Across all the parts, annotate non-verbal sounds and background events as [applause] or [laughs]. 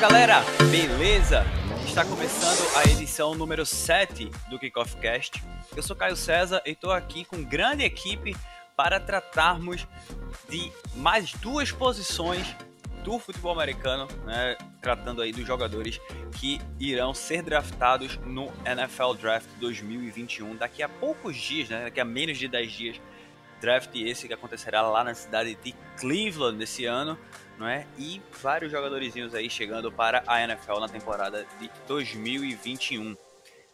Galera, beleza? Está começando a edição número 7 do Kickoff Cast. Eu sou Caio César e estou aqui com grande equipe para tratarmos de mais duas posições do futebol americano, né, tratando aí dos jogadores que irão ser draftados no NFL Draft 2021 daqui a poucos dias, né, daqui a menos de 10 dias. Draft esse que acontecerá lá na cidade de Cleveland nesse ano, não é? E vários jogadorzinhos aí chegando para a NFL na temporada de 2021.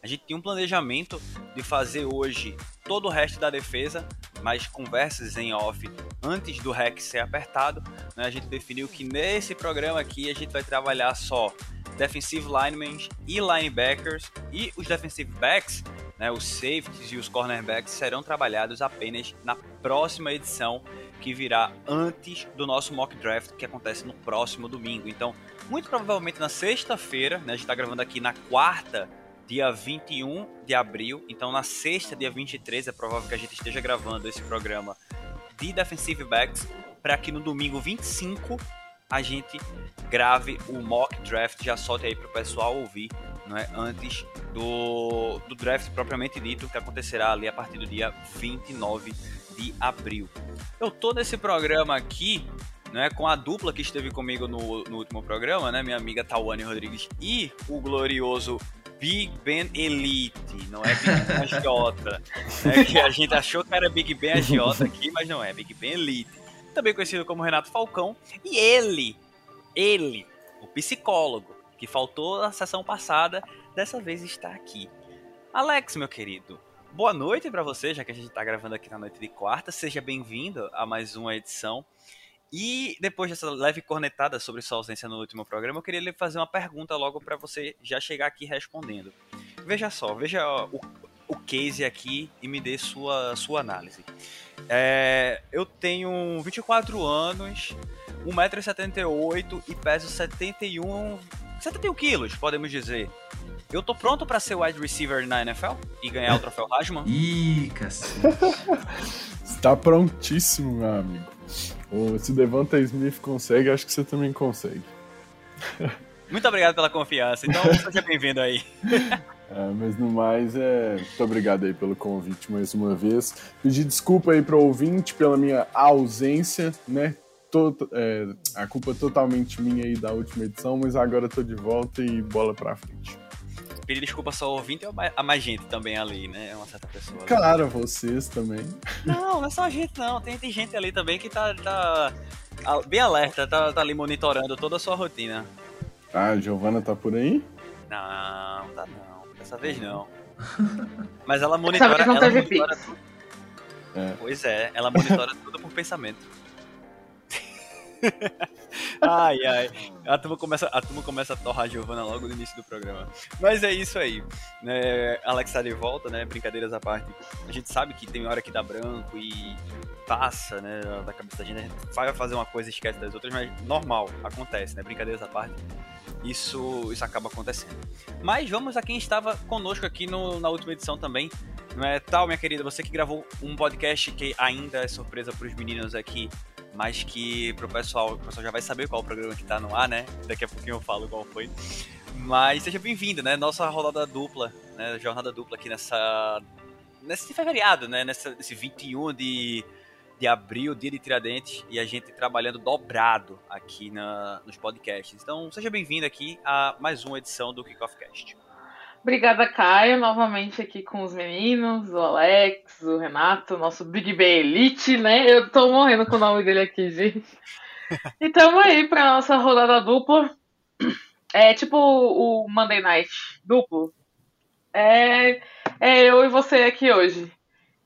A gente tinha um planejamento de fazer hoje todo o resto da defesa, mas conversas em off antes do REC ser apertado. Né, a gente definiu que nesse programa aqui a gente vai trabalhar só defensive linemen e linebackers e os defensive backs, né, os safeties e os cornerbacks serão trabalhados apenas na próxima edição que virá antes do nosso mock draft que acontece no próximo domingo. Então, muito provavelmente na sexta-feira, né, a gente está gravando aqui na quarta dia 21 de abril. Então, na sexta, dia 23, é provável que a gente esteja gravando esse programa de Defensive Backs para que no domingo 25 a gente grave o mock draft. Já solte aí para o pessoal ouvir né, antes do, do draft propriamente dito, que acontecerá ali a partir do dia 29 de abril. Eu tô nesse programa aqui né, com a dupla que esteve comigo no, no último programa, né, minha amiga Tawane Rodrigues e o glorioso Big Ben Elite, não é Big Ben Agiota. é que a gente achou que era Big Ben Agiota aqui, mas não é, Big Ben Elite. Também conhecido como Renato Falcão. E ele, ele, o psicólogo, que faltou na sessão passada, dessa vez está aqui. Alex, meu querido, boa noite para você, já que a gente está gravando aqui na noite de quarta. Seja bem-vindo a mais uma edição. E depois dessa leve cornetada sobre sua ausência no último programa, eu queria lhe fazer uma pergunta logo para você já chegar aqui respondendo. Veja só, veja o, o case aqui e me dê sua, sua análise. É, eu tenho 24 anos, 1,78m e peso 71, 71 quilos, podemos dizer. Eu tô pronto para ser wide receiver na NFL e ganhar o troféu Heisman? Ih, cacete. [laughs] Está prontíssimo, meu amigo. se Devonta Smith consegue, acho que você também consegue. [laughs] Muito obrigado pela confiança. Então, seja [laughs] bem-vindo aí. É, mas no mais, é... muito obrigado aí pelo convite mais uma vez. Pedir desculpa aí para o ouvinte pela minha ausência, né? Tô, é, a culpa é totalmente minha aí da última edição, mas agora tô de volta e bola pra frente pedir desculpa só ao ouvinte e a mais gente também ali, né? É uma certa pessoa. Claro, vocês também. Não, não é só a gente, não. Tem, tem gente ali também que tá, tá bem alerta, tá, tá ali monitorando toda a sua rotina. Ah, a Giovana tá por aí? Não, tá não. Dessa vez não. Mas ela monitora, ela monitora tudo. É. Pois é, ela monitora tudo por pensamento. [laughs] ai, ai. A turma, começa, a turma começa a torrar a Giovana logo no início do programa. Mas é isso aí. É, Alex tá de volta, né? Brincadeiras à parte. A gente sabe que tem hora que dá branco e passa, né? Da cabeça da gente. A gente vai fazer uma coisa e esquece das outras, mas normal, acontece, né? Brincadeiras à parte. Isso, isso acaba acontecendo. Mas vamos a quem estava conosco aqui no, na última edição também. Não é tal, minha querida? Você que gravou um podcast que ainda é surpresa para os meninos aqui mas que pro pessoal, o pessoal já vai saber qual o programa que tá no ar, né? Daqui a pouquinho eu falo qual foi. Mas seja bem-vindo, né? Nossa rodada dupla, né? Jornada dupla aqui nessa. Nesse feriado, né? Nessa, nesse 21 de, de abril, dia de Tiradentes, e a gente trabalhando dobrado aqui na, nos podcasts. Então, seja bem-vindo aqui a mais uma edição do Kickoff Cast. Obrigada, Caio, novamente aqui com os meninos, o Alex, o Renato, nosso Big Ben Elite, né? Eu tô morrendo com o nome dele aqui, gente. [laughs] E tamo aí pra nossa rodada dupla. É tipo o Monday Night duplo. É, é eu e você aqui hoje.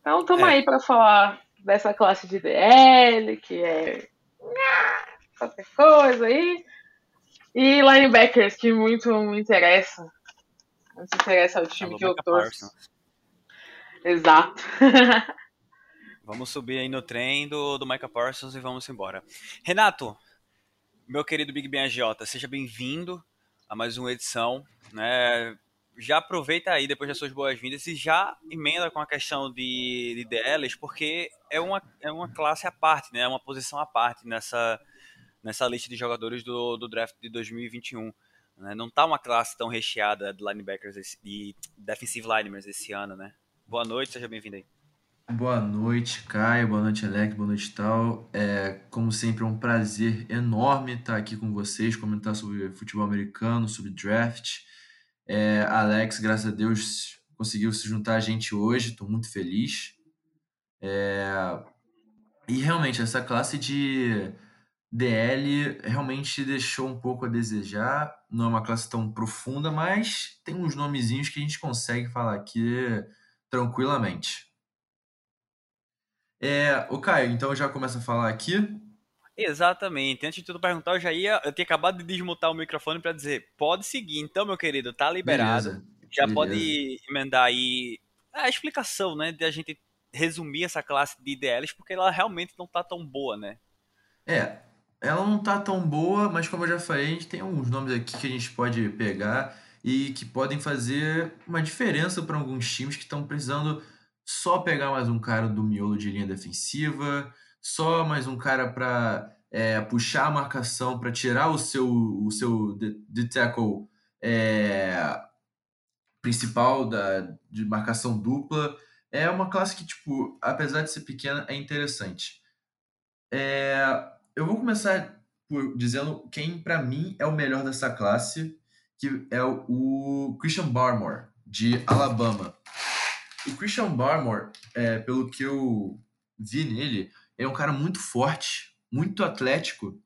Então tamo é. aí pra falar dessa classe de DL, que é qualquer coisa aí. E linebackers, que muito me interessa não se interessa ao time que eu torço. Exato. [laughs] vamos subir aí no trem do, do Micah Parsons e vamos embora. Renato, meu querido Big Ben Agiota, seja bem-vindo a mais uma edição. Né? Já aproveita aí, depois das suas boas-vindas, e já emenda com a questão de, de DLs, porque é uma, é uma classe à parte, né? é uma posição à parte nessa, nessa lista de jogadores do, do draft de 2021. Né? Não tá uma classe tão recheada de linebackers e defensive linebackers esse ano, né? Boa noite, seja bem-vindo aí. Boa noite, Caio. Boa noite, Alex. Boa noite, Tal. É, como sempre, é um prazer enorme estar aqui com vocês, comentar sobre futebol americano, sobre draft. É, Alex, graças a Deus, conseguiu se juntar a gente hoje. Estou muito feliz. É, e realmente, essa classe de DL realmente deixou um pouco a desejar. Não é uma classe tão profunda, mas tem uns nomezinhos que a gente consegue falar aqui tranquilamente. É, o Caio, então já começa a falar aqui. Exatamente. Antes de tudo perguntar, eu já ia. Eu tinha acabado de desmutar o microfone para dizer: pode seguir, então, meu querido, tá liberado. Beleza, já beleza. pode emendar aí a explicação, né? De a gente resumir essa classe de IDLs, porque ela realmente não tá tão boa, né? É, ela não tá tão boa, mas como eu já falei, a gente tem alguns nomes aqui que a gente pode pegar e que podem fazer uma diferença para alguns times que estão precisando só pegar mais um cara do miolo de linha defensiva, só mais um cara para é, puxar a marcação, para tirar o seu, o seu de, tackle é, principal da, de marcação dupla. É uma classe que, tipo, apesar de ser pequena, é interessante. É, eu vou começar por dizendo quem, para mim, é o melhor dessa classe, que é o Christian Barmore, de Alabama. O Christian Barmore, é, pelo que eu vi nele, é um cara muito forte, muito atlético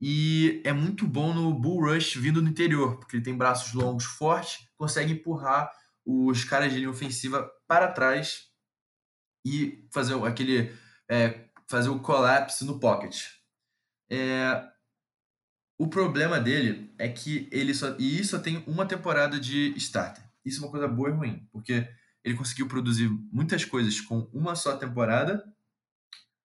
e é muito bom no bull rush vindo do interior, porque ele tem braços longos fortes, consegue empurrar os caras de linha ofensiva para trás e fazer aquele é, fazer o collapse no pocket. É, o problema dele é que ele só e só tem uma temporada de starter. Isso é uma coisa boa e ruim, porque ele conseguiu produzir muitas coisas com uma só temporada.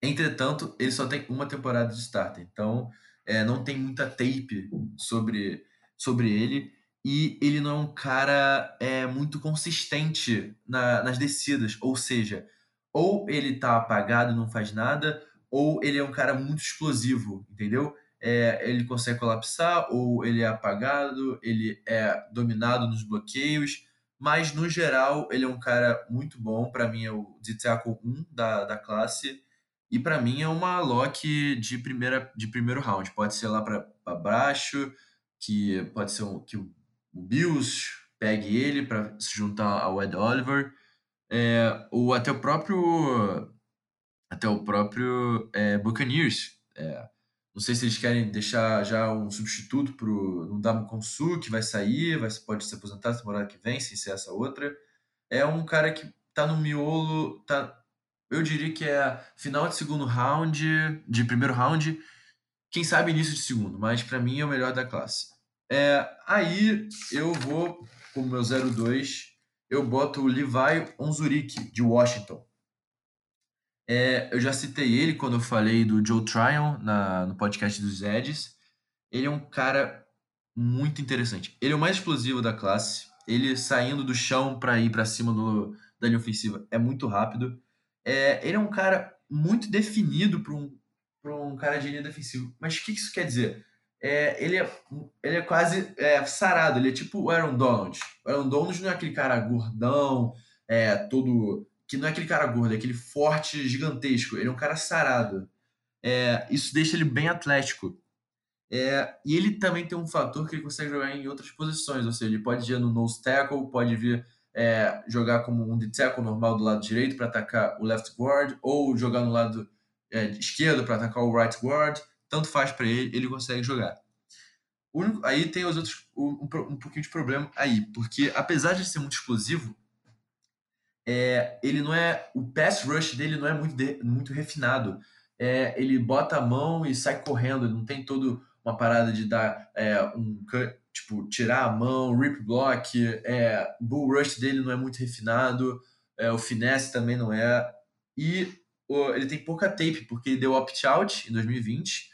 Entretanto, ele só tem uma temporada de starter. Então, é, não tem muita tape sobre, sobre ele. E ele não é um cara é, muito consistente na, nas descidas. Ou seja, ou ele tá apagado e não faz nada, ou ele é um cara muito explosivo, entendeu? É, ele consegue colapsar, ou ele é apagado, ele é dominado nos bloqueios mas no geral ele é um cara muito bom. Para mim é o de tackle 1 da, da classe. E para mim é uma lock de, primeira, de primeiro round. Pode ser lá para baixo, que pode ser um, que o Bills pegue ele para se juntar ao Ed Oliver. É, ou até o próprio até o próprio é, Buccaneers. É, não sei se eles querem deixar já um substituto para o Ndamo Konsu, que vai sair, vai, pode se aposentar na temporada que vem, sem ser essa outra. É um cara que tá no miolo, tá, eu diria que é final de segundo round, de primeiro round, quem sabe início de segundo, mas para mim é o melhor da classe. É, aí eu vou, com o meu 02, eu boto o Levi Onzurik, de Washington. É, eu já citei ele quando eu falei do Joe Tryon na, no podcast dos Eds. Ele é um cara muito interessante. Ele é o mais explosivo da classe. Ele saindo do chão para ir para cima do, da linha ofensiva é muito rápido. É, ele é um cara muito definido para um, um cara de linha defensiva. Mas o que isso quer dizer? É, ele, é, ele é quase é, sarado. Ele é tipo o Aaron Donald. O Aaron Donald não é aquele cara gordão, é, todo que não é aquele cara gordo, é aquele forte, gigantesco. Ele é um cara sarado. É, isso deixa ele bem atlético. É, e ele também tem um fator que ele consegue jogar em outras posições, ou seja, ele pode ir no nose tackle, pode vir é, jogar como um de tackle normal do lado direito para atacar o left guard, ou jogar no lado é, esquerdo para atacar o right guard. Tanto faz para ele, ele consegue jogar. Único, aí tem os outros um, um pouquinho de problema aí, porque apesar de ser muito explosivo, é, ele não é. O pass rush dele não é muito, de, muito refinado. É, ele bota a mão e sai correndo, não tem todo uma parada de dar é, um tipo, tirar a mão, rip block, é, bull rush dele não é muito refinado, é, o finesse também não é. E o, ele tem pouca tape, porque ele deu opt-out em 2020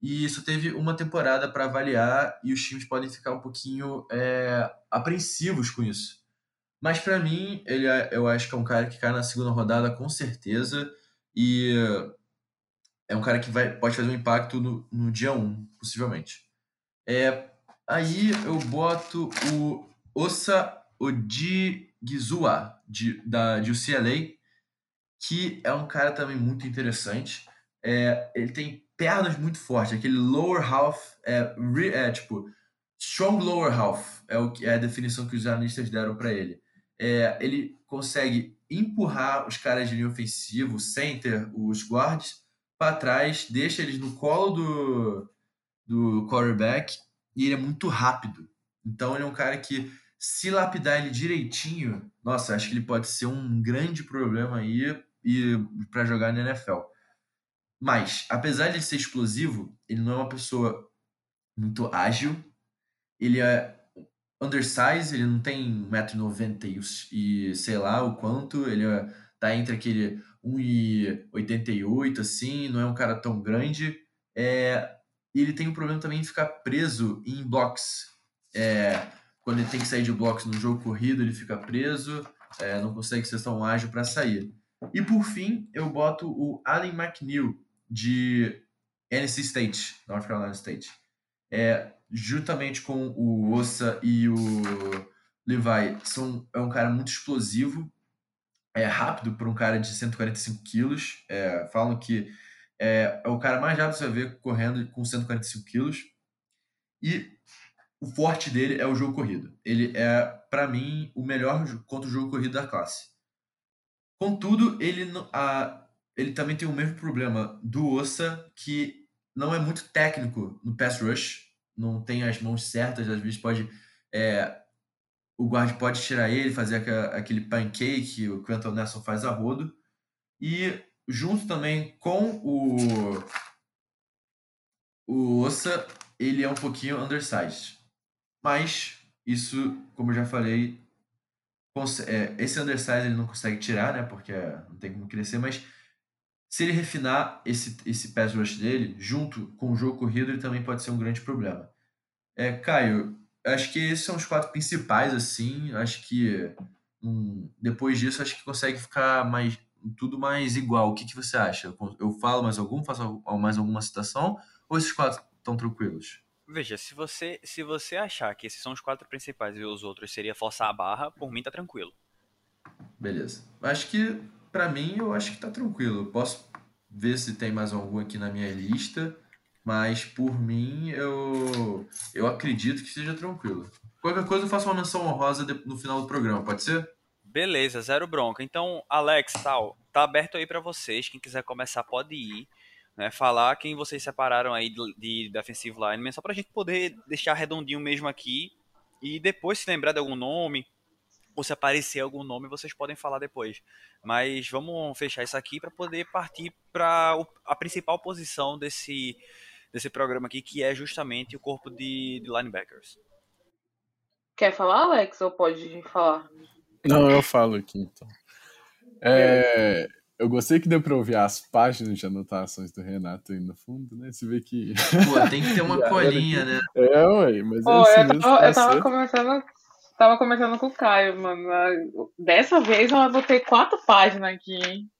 e só teve uma temporada para avaliar e os times podem ficar um pouquinho é, apreensivos com isso. Mas para mim, ele é, eu acho que é um cara que cai na segunda rodada com certeza. E é um cara que vai, pode fazer um impacto no, no dia 1, possivelmente. É, Aí eu boto o Osa Odigizua, de, da, de UCLA, que é um cara também muito interessante. É, ele tem pernas muito fortes, aquele lower half, é, é tipo, strong lower half, é, o, é a definição que os analistas deram para ele. É, ele consegue empurrar os caras de linha ofensiva, o center, os guards, para trás, deixa eles no colo do, do quarterback e ele é muito rápido. Então ele é um cara que, se lapidar ele direitinho, nossa, acho que ele pode ser um grande problema aí para jogar na NFL. Mas, apesar de ser explosivo, ele não é uma pessoa muito ágil. Ele é undersize, ele não tem 1,90m e, e sei lá o quanto. Ele é, tá entre aquele 1,88 assim, não é um cara tão grande. É, e ele tem um problema também em ficar preso em blocks. É, quando ele tem que sair de blocks no jogo corrido, ele fica preso, é, não consegue ser tão ágil para sair. E por fim, eu boto o Allen McNeil, de NC State, North Carolina State. É, juntamente com o Ossa e o Levi, são, é um cara muito explosivo, é rápido para um cara de 145 quilos. É, falam que é, é, o cara mais rápido que você ver correndo com 145 quilos. E o forte dele é o jogo corrido. Ele é, para mim, o melhor contra o jogo corrido da classe. Contudo, ele, a, ele também tem o mesmo problema do Ossa, que não é muito técnico no pass rush, não tem as mãos certas, às vezes pode. É, o guard pode tirar ele, fazer aquele pancake o Quentin Nelson faz a rodo. E junto também com o, o Ossa, ele é um pouquinho undersized. Mas isso, como eu já falei, é, esse undersized ele não consegue tirar, né? Porque não tem como crescer, mas se ele refinar esse, esse pass rush dele, junto com o jogo corrido, ele também pode ser um grande problema. É, Caio, acho que esses são os quatro principais, assim. Acho que um, depois disso, acho que consegue ficar mais tudo mais igual. O que, que você acha? Eu falo mais algum, faço mais alguma citação? Ou esses quatro estão tranquilos? Veja, se você, se você achar que esses são os quatro principais e os outros seria forçar a barra, por mim tá tranquilo. Beleza. Acho que para mim, eu acho que tá tranquilo. posso ver se tem mais algum aqui na minha lista, mas por mim, eu, eu acredito que seja tranquilo. Qualquer coisa, eu faço uma menção honrosa no final do programa, pode ser? Beleza, zero bronca. Então, Alex, tal, tá aberto aí para vocês. Quem quiser começar pode ir. Né, falar quem vocês separaram aí de, de defensive line, só pra gente poder deixar redondinho mesmo aqui. E depois, se lembrar de algum nome, ou se aparecer algum nome, vocês podem falar depois. Mas vamos fechar isso aqui para poder partir para a principal posição desse, desse programa aqui, que é justamente o corpo de, de linebackers. Quer falar, Alex, ou pode falar? Não, eu falo aqui então. É, eu gostei que deu pra ouvir as páginas de anotações do Renato aí no fundo, né? Você vê que. Pô, tem que ter uma [laughs] colinha, né? É, ué, mas Pô, é assim eu, tava, eu tava começando Tava começando com o Caio, mano. Dessa vez eu botei quatro páginas aqui, hein?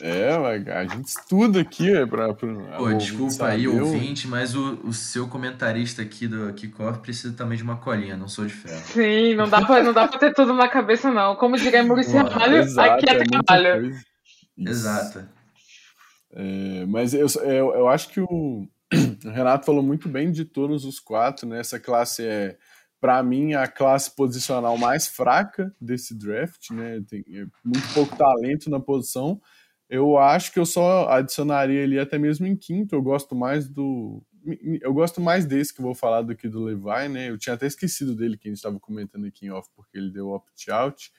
É, a gente estuda aqui é pra, pra Pô, desculpa aí, ouvinte, mas o, o seu comentarista aqui do Kickoff precisa também de uma colinha, não sou de ferro. Sim, não dá pra, não dá pra ter tudo na cabeça, não. Como diria Maurício Ramalho, aqui é, é trabalho. Exato. É, mas eu, eu, eu acho que o, o Renato falou muito bem de todos os quatro, né? Essa classe é para mim, a classe posicional mais fraca desse draft, né? Tem é muito pouco talento na posição. Eu acho que eu só adicionaria ele até mesmo em quinto. Eu gosto mais do. Eu gosto mais desse que eu vou falar do que do Levi, né? Eu tinha até esquecido dele que a gente estava comentando aqui em off, porque ele deu opt-out.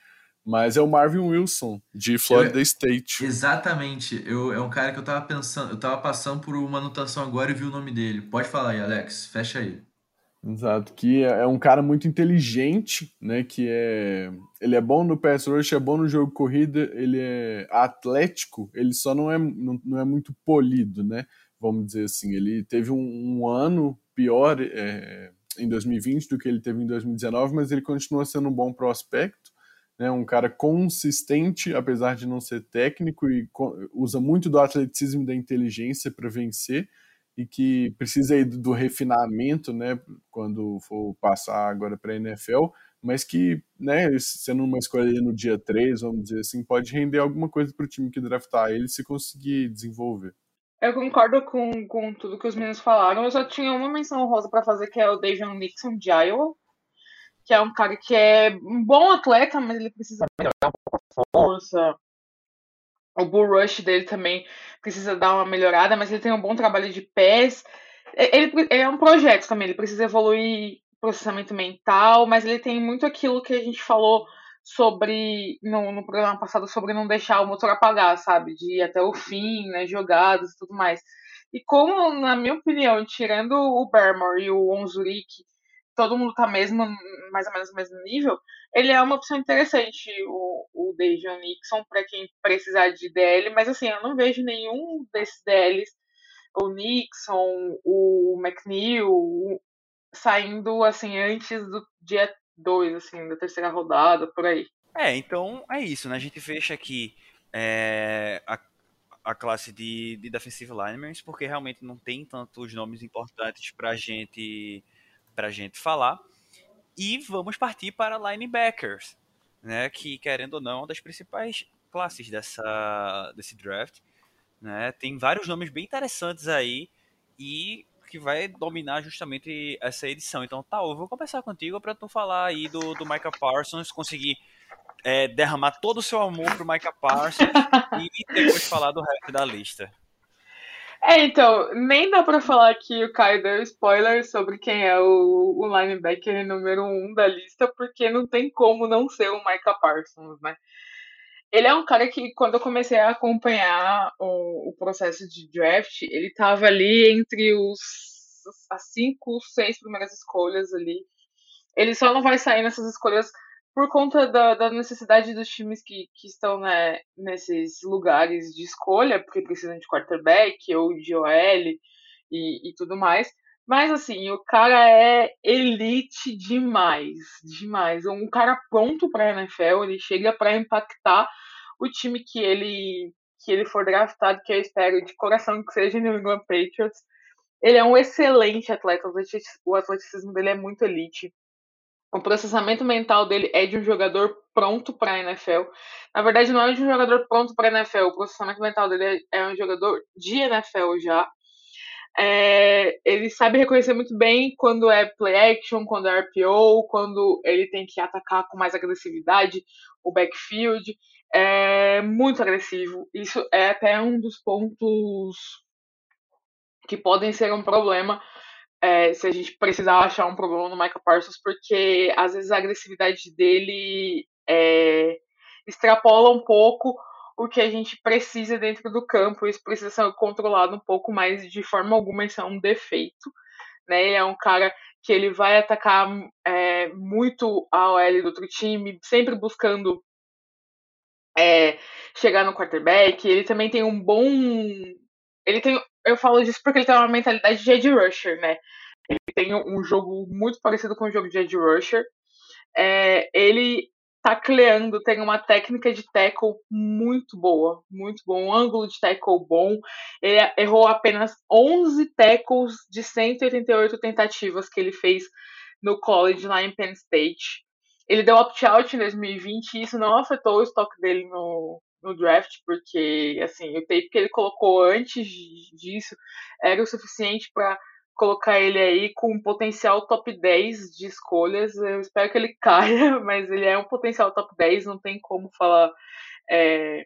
Mas é o Marvin Wilson, de Florida eu, State. Exatamente. Eu, é um cara que eu tava pensando, eu tava passando por uma anotação agora e vi o nome dele. Pode falar aí, Alex. Fecha aí. Exato, que é, é um cara muito inteligente, né? Que é. Ele é bom no pass rush, é bom no jogo corrida, ele é atlético, ele só não é, não, não é muito polido, né? Vamos dizer assim. Ele teve um, um ano pior é, em 2020 do que ele teve em 2019, mas ele continua sendo um bom prospecto, né? Um cara consistente, apesar de não ser técnico, e usa muito do atleticismo e da inteligência para vencer. E que precisa aí do refinamento, né, quando for passar agora para a NFL, mas que, né, sendo uma escolha no dia 3, vamos dizer assim, pode render alguma coisa para o time que draftar ele se conseguir desenvolver. Eu concordo com, com tudo que os meninos falaram. Eu só tinha uma menção rosa para fazer, que é o Davion Nixon de Iowa, que é um cara que é um bom atleta, mas ele precisa melhorar um pouco a força. O bull rush dele também precisa dar uma melhorada, mas ele tem um bom trabalho de pés. Ele, ele é um projeto também, ele precisa evoluir processamento mental, mas ele tem muito aquilo que a gente falou sobre no, no programa passado sobre não deixar o motor apagar, sabe? De ir até o fim, né? Jogadas e tudo mais. E como, na minha opinião, tirando o Barmore e o Onzurik, todo mundo tá mesmo, mais ou menos no mesmo nível, ele é uma opção interessante, o, o Dejan Nixon, para quem precisar de DL, mas assim, eu não vejo nenhum desses DLs, o Nixon, o McNeil, saindo assim antes do dia dois, assim, da terceira rodada, por aí. É, então é isso, né? A gente fecha aqui é, a, a classe de, de defensive linemen, porque realmente não tem tantos nomes importantes pra gente, pra gente falar. E vamos partir para linebackers, né? Que, querendo ou não, é uma das principais classes dessa, desse draft. Né? Tem vários nomes bem interessantes aí. E que vai dominar justamente essa edição. Então, tá, eu vou começar contigo para tu falar aí do, do Micah Parsons, conseguir é, derramar todo o seu amor pro Micah Parsons [laughs] e depois falar do resto da lista. É, então, nem dá pra falar que o Caio deu spoiler sobre quem é o, o linebacker número um da lista, porque não tem como não ser o Micah Parsons, né? Ele é um cara que, quando eu comecei a acompanhar o, o processo de draft, ele estava ali entre os as cinco, seis primeiras escolhas ali. Ele só não vai sair nessas escolhas por conta da, da necessidade dos times que, que estão né, nesses lugares de escolha, porque precisam de quarterback ou de OL e, e tudo mais. Mas assim, o cara é elite demais, demais. Um cara pronto para NFL, ele chega para impactar o time que ele que ele for draftado, que eu espero de coração que seja New England Patriots. Ele é um excelente atleta, o atleticismo dele é muito elite. O processamento mental dele é de um jogador pronto para a NFL. Na verdade, não é de um jogador pronto para a NFL. O processamento mental dele é um jogador de NFL já. É, ele sabe reconhecer muito bem quando é play action, quando é RPO, quando ele tem que atacar com mais agressividade o backfield. É muito agressivo. Isso é até um dos pontos que podem ser um problema é, se a gente precisar achar um problema no Michael Parsons, porque às vezes a agressividade dele é, extrapola um pouco o que a gente precisa dentro do campo, isso precisa ser controlado um pouco mais, de forma alguma isso é um defeito, né? É um cara que ele vai atacar é, muito a OL do outro time, sempre buscando é, chegar no quarterback. Ele também tem um bom. Ele tem. Eu falo disso porque ele tem uma mentalidade de edge rusher, né? Ele tem um jogo muito parecido com o jogo de edge rusher. É, ele tacleando, tem uma técnica de tackle muito boa, muito bom, um ângulo de tackle bom. Ele errou apenas 11 tackles de 188 tentativas que ele fez no college lá em Penn State. Ele deu opt-out em 2020 e isso não afetou o estoque dele no, no draft, porque assim, o tape que ele colocou antes disso era o suficiente para colocar ele aí com um potencial top 10 de escolhas. Eu espero que ele [laughs] caia, mas ele é um potencial top 10, não tem como falar é,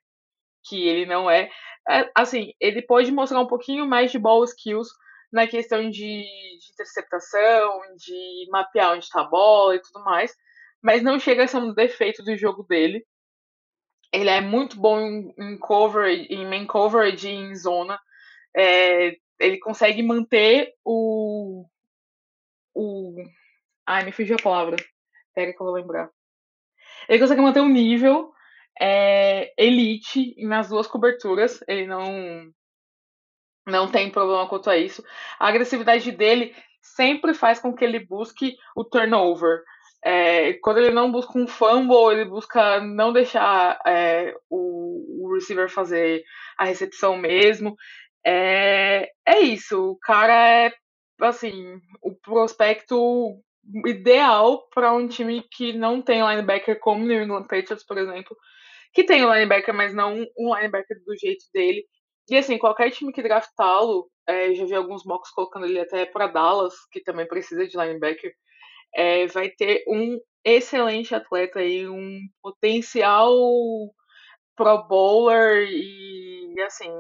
que ele não é. é. Assim, ele pode mostrar um pouquinho mais de ball skills na questão de, de interceptação, de mapear onde está a bola e tudo mais, mas não chega a ser um defeito do jogo dele. Ele é muito bom em, em coverage, em main coverage em zona. É, ele consegue manter o. o ai, me fugiu a palavra. Pega que eu vou lembrar. Ele consegue manter o nível é, elite nas duas coberturas. Ele não. Não tem problema quanto a isso. A agressividade dele sempre faz com que ele busque o turnover. É, quando ele não busca um fumble, ele busca não deixar é, o, o receiver fazer a recepção mesmo. É, é isso. O cara é, assim, o prospecto ideal para um time que não tem linebacker como New England Patriots, por exemplo, que tem linebacker, mas não um linebacker do jeito dele. E assim, qualquer time que draftá-lo, é, já vi alguns mocks colocando ele até para Dallas, que também precisa de linebacker, é, vai ter um excelente atleta aí, um potencial pro bowler e assim,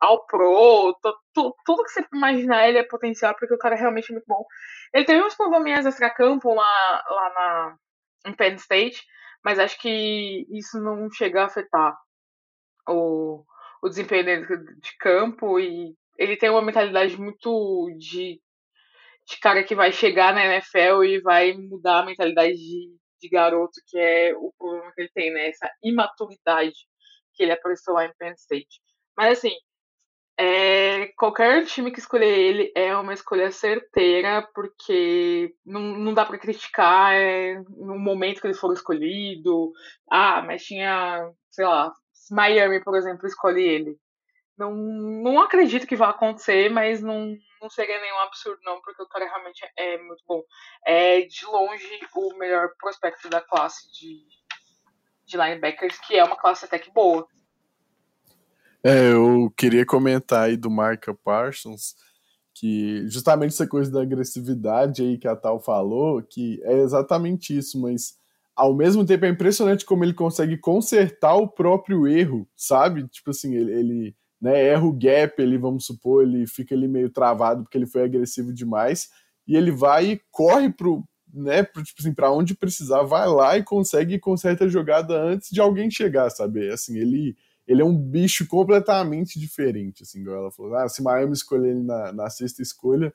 ao pro, tudo, que você imaginar ele é potencial, porque o cara é realmente muito bom. Ele teve uns probleminhas extra-campo lá, lá na, em Penn State, mas acho que isso não chega a afetar o, o desempenho dele de campo e ele tem uma mentalidade muito de, de cara que vai chegar na NFL e vai mudar a mentalidade de, de garoto, que é o problema que ele tem, né? Essa imaturidade que ele apareceu lá em Penn State. Mas assim, é, qualquer time que escolher ele é uma escolha certeira, porque não, não dá para criticar é, no momento que ele for escolhido. Ah, mas tinha, sei lá, Miami, por exemplo, escolhe ele. Não, não acredito que vá acontecer, mas não, não seria nenhum absurdo, não, porque o cara realmente é muito bom. É de longe o melhor prospecto da classe de, de linebackers, que é uma classe até que boa. É, eu queria comentar aí do Marca Parsons, que justamente essa coisa da agressividade aí que a Tal falou, que é exatamente isso, mas ao mesmo tempo é impressionante como ele consegue consertar o próprio erro, sabe? Tipo assim, ele, ele né, erra o gap, ele, vamos supor, ele fica ali meio travado porque ele foi agressivo demais, e ele vai e corre pro, né, tipo assim, onde precisar, vai lá e consegue consertar a jogada antes de alguém chegar, sabe? Assim, ele ele é um bicho completamente diferente, assim, igual ela falou. Ah, se Miami escolher ele na, na sexta escolha,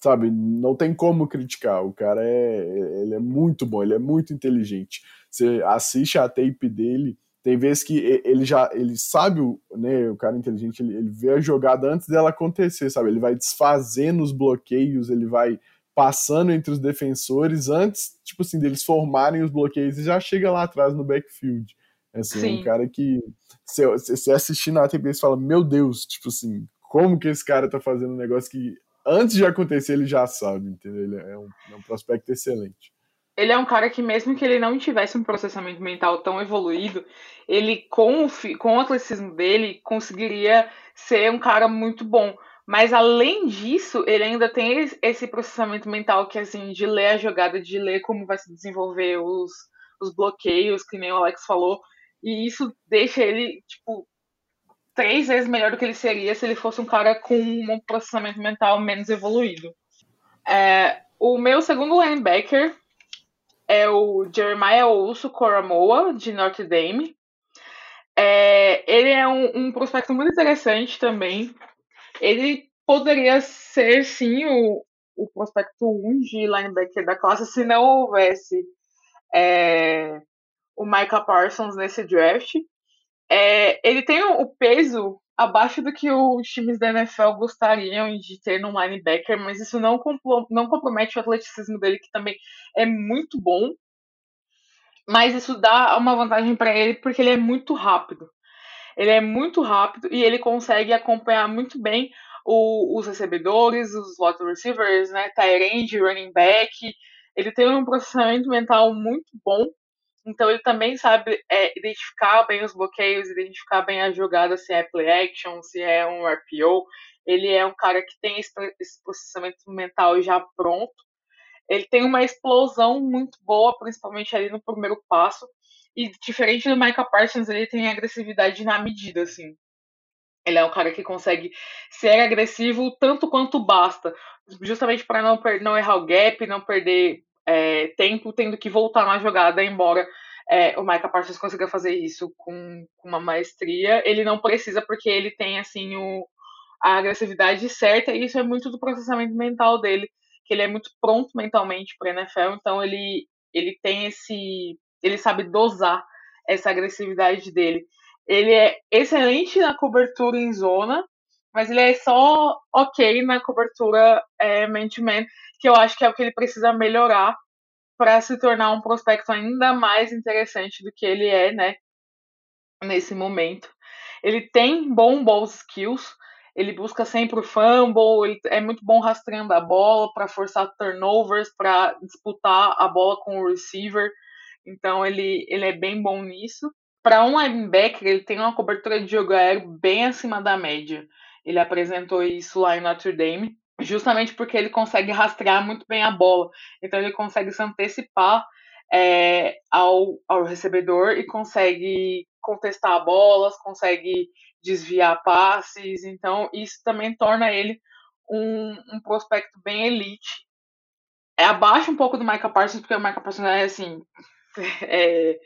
sabe, não tem como criticar. O cara é, ele é muito bom, ele é muito inteligente. Você assiste a tape dele, tem vezes que ele já ele sabe, né, o cara inteligente, ele, ele vê a jogada antes dela acontecer, sabe? Ele vai desfazendo os bloqueios, ele vai passando entre os defensores antes, tipo assim, deles formarem os bloqueios e já chega lá atrás no backfield. Assim, Sim. é um cara que você, você assistir na TV você fala, meu Deus, tipo assim, como que esse cara tá fazendo um negócio que antes de acontecer ele já sabe, entendeu? Ele é um, é um prospecto excelente. Ele é um cara que, mesmo que ele não tivesse um processamento mental tão evoluído, ele, com o, com o atleticismo dele, conseguiria ser um cara muito bom. Mas além disso, ele ainda tem esse processamento mental que assim de ler a jogada, de ler como vai se desenvolver os, os bloqueios, que nem o Alex falou. E isso deixa ele, tipo, três vezes melhor do que ele seria se ele fosse um cara com um processamento mental menos evoluído. É, o meu segundo linebacker é o Jeremiah Ouso Coramoa, de Notre Dame. É, ele é um, um, prospecto muito interessante também. Ele poderia ser, sim, o, o prospecto 1 de linebacker da classe se não houvesse é, o Micah Parsons nesse draft. É, ele tem o peso abaixo do que os times da NFL gostariam de ter no linebacker, mas isso não, não compromete o atleticismo dele, que também é muito bom. Mas isso dá uma vantagem para ele porque ele é muito rápido. Ele é muito rápido e ele consegue acompanhar muito bem o, os recebedores, os slot receivers, né, tight end, running back. Ele tem um processamento mental muito bom então ele também sabe é, identificar bem os bloqueios, identificar bem a jogada, se é play action, se é um RPO. Ele é um cara que tem esse, esse processamento mental já pronto. Ele tem uma explosão muito boa, principalmente ali no primeiro passo. E diferente do Micah Parsons, ele tem agressividade na medida, assim. Ele é um cara que consegue ser agressivo tanto quanto basta, justamente para não, não errar o gap, não perder é, tempo tendo que voltar na jogada, embora é, o Micah Parsons consiga fazer isso com, com, uma maestria. Ele não precisa, porque ele tem assim o, a agressividade certa, e isso é muito do processamento mental dele, que ele é muito pronto mentalmente para NFL, então ele, ele tem esse. ele sabe dosar essa agressividade dele. Ele é excelente na cobertura em zona, mas ele é só ok na cobertura é, man-to-man. -man, que eu acho que é o que ele precisa melhorar para se tornar um prospecto ainda mais interessante do que ele é, né, nesse momento. Ele tem bom, bons skills, ele busca sempre o fumble, ele é muito bom rastreando a bola para forçar turnovers, para disputar a bola com o receiver. Então ele, ele é bem bom nisso. Para um linebacker, ele tem uma cobertura de jogo aéreo bem acima da média. Ele apresentou isso lá em Notre Dame, justamente porque ele consegue rastrear muito bem a bola. Então ele consegue se antecipar é, ao, ao recebedor e consegue contestar bolas, consegue desviar passes. Então isso também torna ele um, um prospecto bem elite. É abaixo um pouco do Micah Parsons, porque o Micah Parsons é assim. [laughs] É,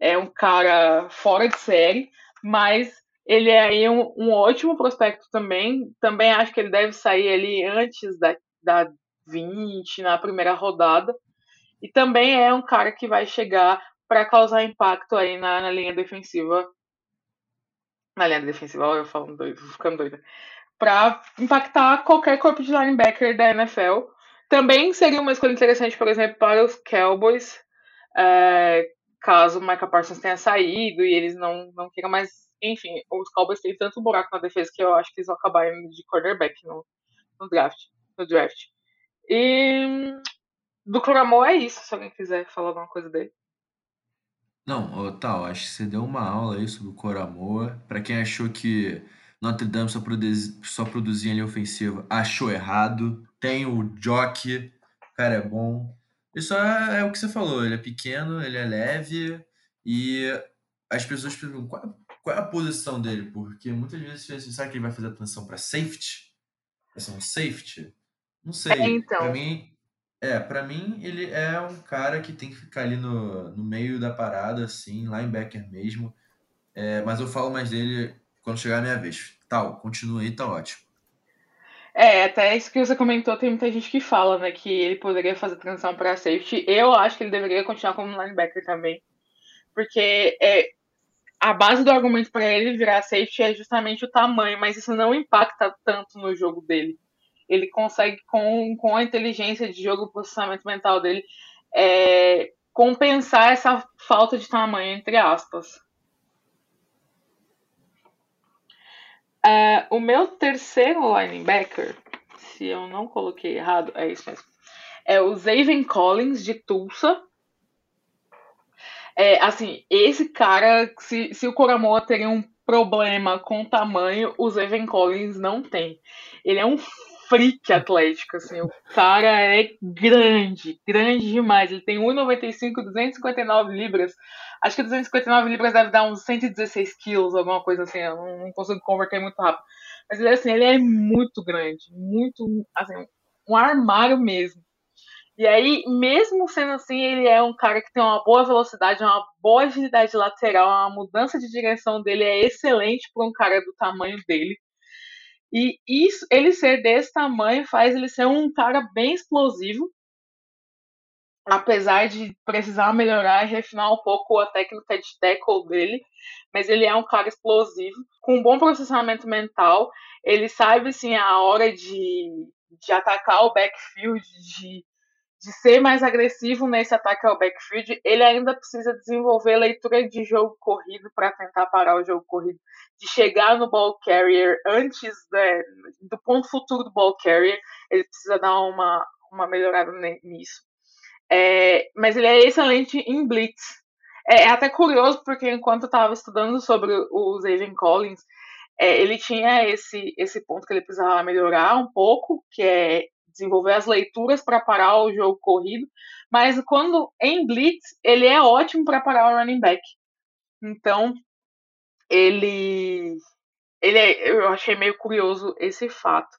é um cara fora de série, mas ele é aí um, um, ótimo prospecto também. Também acho que ele deve sair ali antes da, da 20, na primeira rodada. E também é um cara que vai chegar para causar impacto aí na, na, linha defensiva. Na linha defensiva, eu falando doido, ficando doida. Para impactar qualquer corpo de linebacker da NFL. Também seria uma escolha interessante, por exemplo, para os Cowboys, é, caso o Micah Parsons tenha saído e eles não, não queiram mais. Enfim, os Cowboys têm tanto buraco na defesa que eu acho que eles vão acabar indo de quarterback no, no draft. No draft. E do Clamor é isso, se alguém quiser falar alguma coisa dele. Não, tal, acho que você deu uma aula aí sobre o Coramoa. Para quem achou que Notre Dame só, produzi, só produzia linha ofensiva, achou errado. Tem o Jock, o cara é bom. Isso é, é, o que você falou, ele é pequeno, ele é leve e as pessoas perguntam qual, qual é a posição dele, porque muitas vezes você assim, sabe que ele vai fazer a transição para safety? Vai ser um safety? Não sei. É, então. Para mim, é, para mim ele é um cara que tem que ficar ali no, no meio da parada, assim, linebacker mesmo. É, mas eu falo mais dele quando chegar a minha vez. Tal, continua aí, tá ótimo. É, até isso que você comentou, tem muita gente que fala, né, que ele poderia fazer transição para safety. Eu acho que ele deveria continuar como linebacker também. Porque é, a base do argumento para ele virar safety é justamente o tamanho, mas isso não impacta tanto no jogo dele. Ele consegue, com, com a inteligência de jogo, o processamento mental dele, é, compensar essa falta de tamanho, entre aspas. Uh, o meu terceiro linebacker, se eu não coloquei errado, é isso mesmo. É o Zaven Collins de Tulsa. É, assim, esse cara, se, se o Coramoa teria um problema com tamanho, o Zaven Collins não tem. Ele é um freak atlético, assim, o cara é grande, grande demais. Ele tem 1,95, 259 libras. Acho que 259 libras deve dar uns 116 quilos, alguma coisa assim. Eu não consigo converter muito rápido. Mas ele, assim, ele é muito grande. Muito, assim, um armário mesmo. E aí, mesmo sendo assim, ele é um cara que tem uma boa velocidade, uma boa agilidade lateral, uma mudança de direção dele é excelente para um cara do tamanho dele. E isso, ele ser desse tamanho faz ele ser um cara bem explosivo, apesar de precisar melhorar e refinar um pouco a técnica de tackle dele, mas ele é um cara explosivo, com um bom processamento mental, ele sabe assim a hora de, de atacar o backfield, de, de ser mais agressivo nesse ataque ao backfield, ele ainda precisa desenvolver leitura de jogo corrido para tentar parar o jogo corrido, de chegar no ball carrier antes né, do ponto futuro do ball carrier, ele precisa dar uma, uma melhorada nisso. É, mas ele é excelente em blitz. É, é até curioso, porque enquanto eu estava estudando sobre o Zayvon Collins, é, ele tinha esse, esse ponto que ele precisava melhorar um pouco, que é desenvolver as leituras para parar o jogo corrido, mas quando em blitz, ele é ótimo para parar o running back. Então, ele, ele é, eu achei meio curioso esse fato.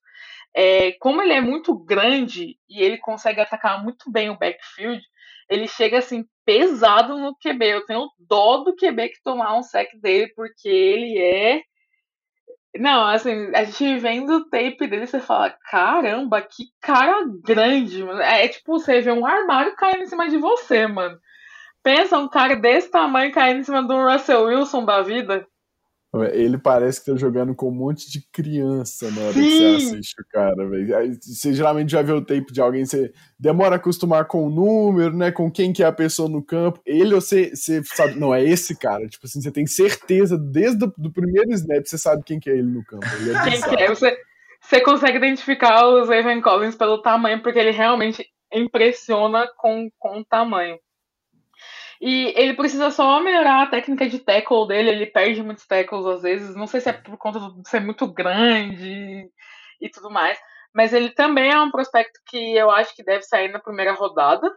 É, como ele é muito grande e ele consegue atacar muito bem o backfield, ele chega assim pesado no QB. Eu tenho dó do QB que tomar um sec dele, porque ele é. Não, assim, a gente vendo o tape dele, você fala: caramba, que cara grande, mano. É, é tipo, você vê um armário caindo em cima de você, mano. Pensa um cara desse tamanho caindo em cima do Russell Wilson da vida. Ele parece que tá jogando com um monte de criança na hora Sim. que você assiste o cara, velho. Você geralmente já vê o tape de alguém, você demora a acostumar com o número, né? Com quem que é a pessoa no campo. Ele, você, você sabe, não, é esse cara. Tipo assim, você tem certeza, desde o do primeiro snap, você sabe quem que é ele no campo. Ele é [laughs] quem que é? Você, você consegue identificar os Evan Collins pelo tamanho, porque ele realmente impressiona com, com o tamanho. E ele precisa só melhorar a técnica de tackle dele, ele perde muitos tackles às vezes, não sei se é por conta de ser muito grande e tudo mais, mas ele também é um prospecto que eu acho que deve sair na primeira rodada.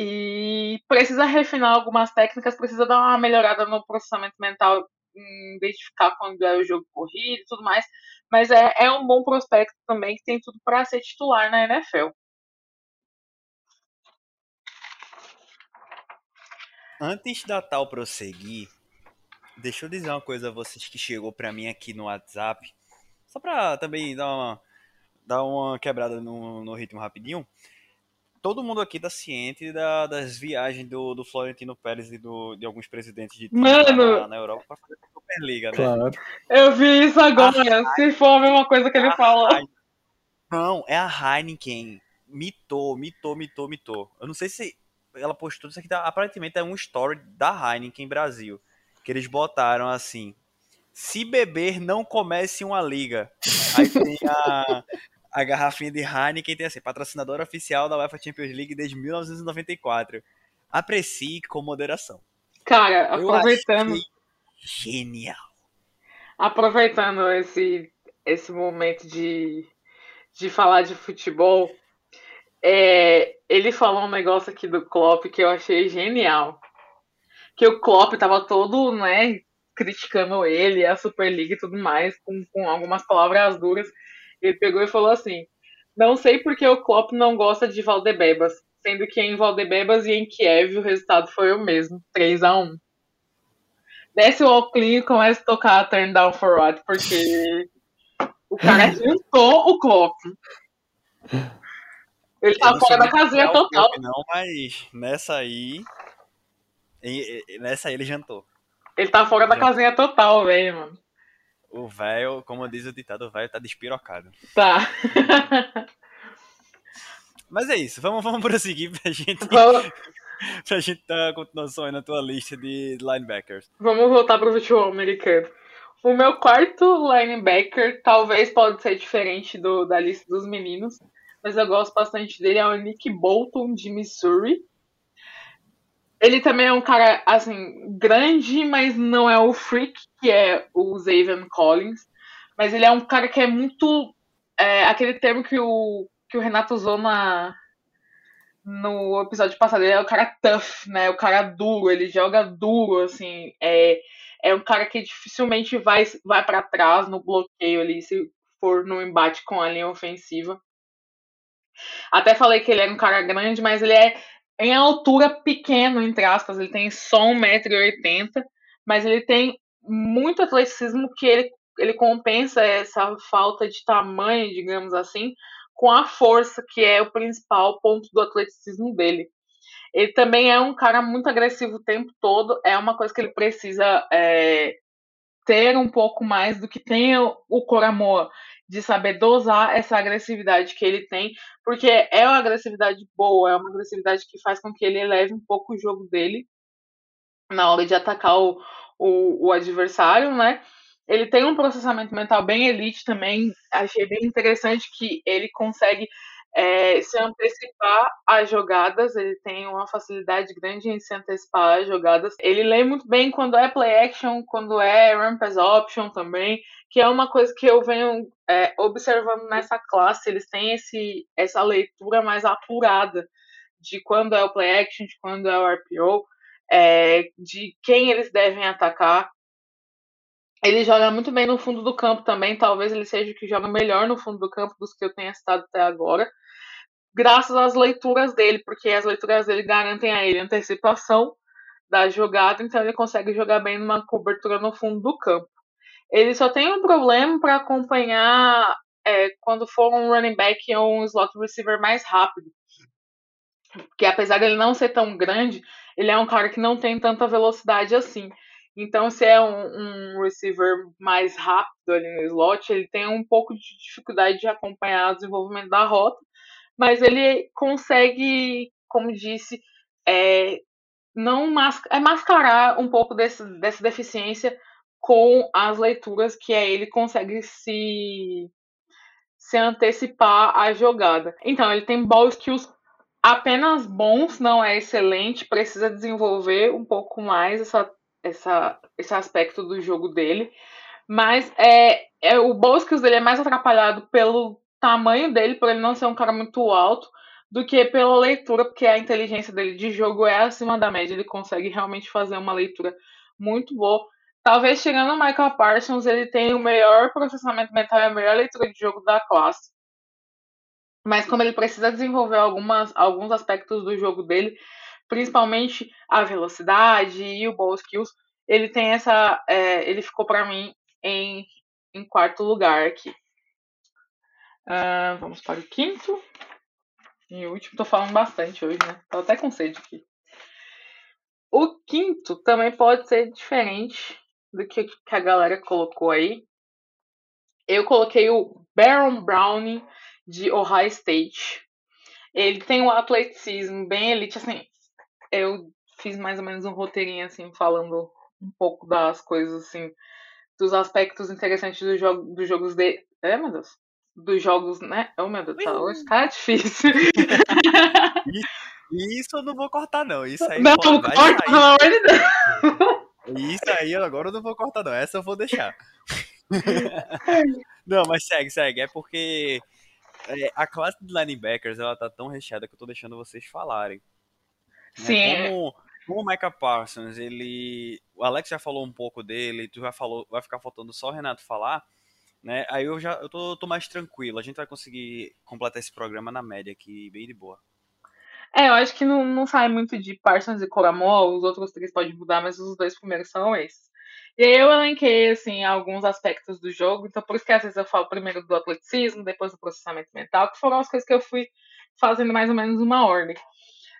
E precisa refinar algumas técnicas, precisa dar uma melhorada no processamento mental, identificar quando é o jogo corrido e tudo mais. Mas é, é um bom prospecto também que tem tudo para ser titular na NFL. Antes da tal prosseguir, deixa eu dizer uma coisa a vocês que chegou para mim aqui no WhatsApp, só para também dar uma, dar uma quebrada no, no ritmo rapidinho. Todo mundo aqui tá ciente da, das viagens do, do Florentino Pérez e do, de alguns presidentes de Mano, na, na Europa para fazer a Superliga, né? Claro. Eu vi isso agora, a se for a mesma coisa que ele falou. Não, é a Heineken. Mitou, mitou, mitou, mitou. Eu não sei se ela postou isso aqui, tá, aparentemente é um story da Heineken Brasil, que eles botaram assim, se beber não comece uma liga. Aí tem a, a garrafinha de Heineken, tem assim, patrocinadora oficial da UEFA Champions League desde 1994. Aprecie com moderação. Cara, aproveitando... Genial. Aproveitando esse, esse momento de, de falar de futebol, é, ele falou um negócio aqui do Klopp que eu achei genial. Que o Klopp tava todo, né, criticando ele, a Superliga e tudo mais, com, com algumas palavras duras. Ele pegou e falou assim: Não sei porque o Klopp não gosta de Valdebebas, sendo que em Valdebebas e em Kiev o resultado foi o mesmo, 3 a 1 Desce o Alclin e começa a tocar a Turn Down for What, porque o cara [laughs] juntou o Klopp. Ele tá fora da casinha total. Não, mas nessa aí. Nessa aí ele jantou. Ele tá fora da casinha total, velho, mano. O velho, como diz o ditado, o velho tá despirocado. Tá. [laughs] mas é isso, vamos, vamos prosseguir pra gente. Vamos. [laughs] pra gente dar continuação aí na tua lista de linebackers. Vamos voltar pro futebol americano. O meu quarto linebacker talvez pode ser diferente do, da lista dos meninos, mas eu gosto bastante dele, é o Nick Bolton de Missouri. Ele também é um cara, assim, grande, mas não é o freak, que é o Zaven Collins. Mas ele é um cara que é muito. É, aquele termo que o, que o Renato usou na, no episódio passado, ele é o cara tough, né? O cara duro, ele joga duro, assim. É, é um cara que dificilmente vai, vai para trás no bloqueio ali, se for no embate com a linha ofensiva. Até falei que ele era um cara grande, mas ele é em altura pequeno, entre aspas. Ele tem só 1,80m, mas ele tem muito atleticismo que ele, ele compensa essa falta de tamanho, digamos assim, com a força, que é o principal ponto do atleticismo dele. Ele também é um cara muito agressivo o tempo todo, é uma coisa que ele precisa é, ter um pouco mais do que tem o, o Coramoa de saber dosar essa agressividade que ele tem, porque é uma agressividade boa, é uma agressividade que faz com que ele eleve um pouco o jogo dele na hora de atacar o, o, o adversário, né? Ele tem um processamento mental bem elite também. Achei bem interessante que ele consegue é, se antecipar às jogadas, ele tem uma facilidade grande em se antecipar às jogadas. Ele lê muito bem quando é play action, quando é run pass option também, que é uma coisa que eu venho é, observando nessa classe. Eles têm esse, essa leitura mais apurada de quando é o play action, de quando é o RPO, é, de quem eles devem atacar. Ele joga muito bem no fundo do campo também. Talvez ele seja o que joga melhor no fundo do campo dos que eu tenha citado até agora. Graças às leituras dele, porque as leituras dele garantem a ele antecipação da jogada, então ele consegue jogar bem numa cobertura no fundo do campo. Ele só tem um problema para acompanhar é, quando for um running back ou um slot receiver mais rápido. Porque apesar dele não ser tão grande, ele é um cara que não tem tanta velocidade assim. Então, se é um, um, receiver mais rápido ali no slot, ele tem um pouco de dificuldade de acompanhar o desenvolvimento da rota, mas ele consegue, como disse, é, não mas, é mascarar um pouco desse, dessa deficiência com as leituras que aí ele consegue se se antecipar à jogada. Então, ele tem ball skills apenas bons, não é excelente, precisa desenvolver um pouco mais essa, essa, esse aspecto do jogo dele. Mas é, é o ball skills dele é mais atrapalhado pelo tamanho dele, por ele não ser um cara muito alto, do que pela leitura, porque a inteligência dele de jogo é acima da média. Ele consegue realmente fazer uma leitura muito boa. Talvez chegando o Michael Parsons, ele tenha o melhor processamento mental e a melhor leitura de jogo da classe. Mas como ele precisa desenvolver algumas, alguns aspectos do jogo dele, principalmente a velocidade e o ball skills, ele tem essa. É, ele ficou para mim em, em quarto lugar aqui. Uh, vamos para o quinto. E último, tô falando bastante hoje, né? Tô até com sede aqui. O quinto também pode ser diferente do que, que a galera colocou aí. Eu coloquei o Baron Browning de Ohio State. Ele tem um atleticismo bem elite, assim. Eu fiz mais ou menos um roteirinho, assim, falando um pouco das coisas, assim, dos aspectos interessantes do jogo, dos jogos de. É, meu Deus. Dos jogos, né? Oh, meu Deus, tá, hoje tá difícil. [laughs] Isso eu não vou cortar, não. Isso aí não, pode, corta, pelo amor de Deus. Isso aí agora eu não vou cortar, não. Essa eu vou deixar. [laughs] não, mas segue, segue. É porque é, a classe de linebackers ela tá tão recheada que eu tô deixando vocês falarem. Né? Sim. Né? Como, como o Micah Parsons, ele. O Alex já falou um pouco dele, tu já falou, vai ficar faltando só o Renato falar. Né? Aí eu já eu tô, tô mais tranquilo. A gente vai conseguir completar esse programa na média aqui, bem de boa. É, eu acho que não, não sai muito de Parsons e Coramol, os outros três podem mudar, mas os dois primeiros são esses. E aí eu elenquei, assim, alguns aspectos do jogo, então por isso que às vezes eu falo primeiro do atleticismo, depois do processamento mental, que foram as coisas que eu fui fazendo mais ou menos uma ordem.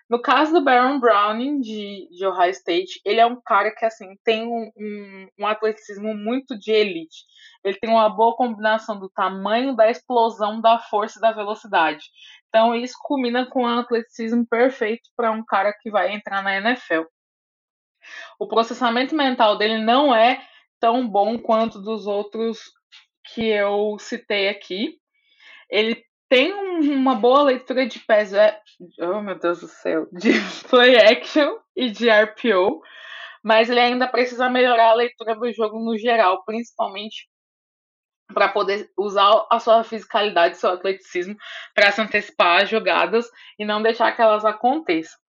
No caso do Baron Browning, de, de Ohio State, ele é um cara que, assim, tem um, um, um atleticismo muito de elite. Ele tem uma boa combinação do tamanho, da explosão, da força e da velocidade. Então, isso culmina com um atleticismo perfeito para um cara que vai entrar na NFL. O processamento mental dele não é tão bom quanto dos outros que eu citei aqui. Ele tem uma boa leitura de pés, é, oh meu Deus do céu, de [laughs] play action e de RPO, mas ele ainda precisa melhorar a leitura do jogo no geral, principalmente para poder usar a sua fisicalidade, seu atleticismo para se antecipar às jogadas e não deixar que elas aconteçam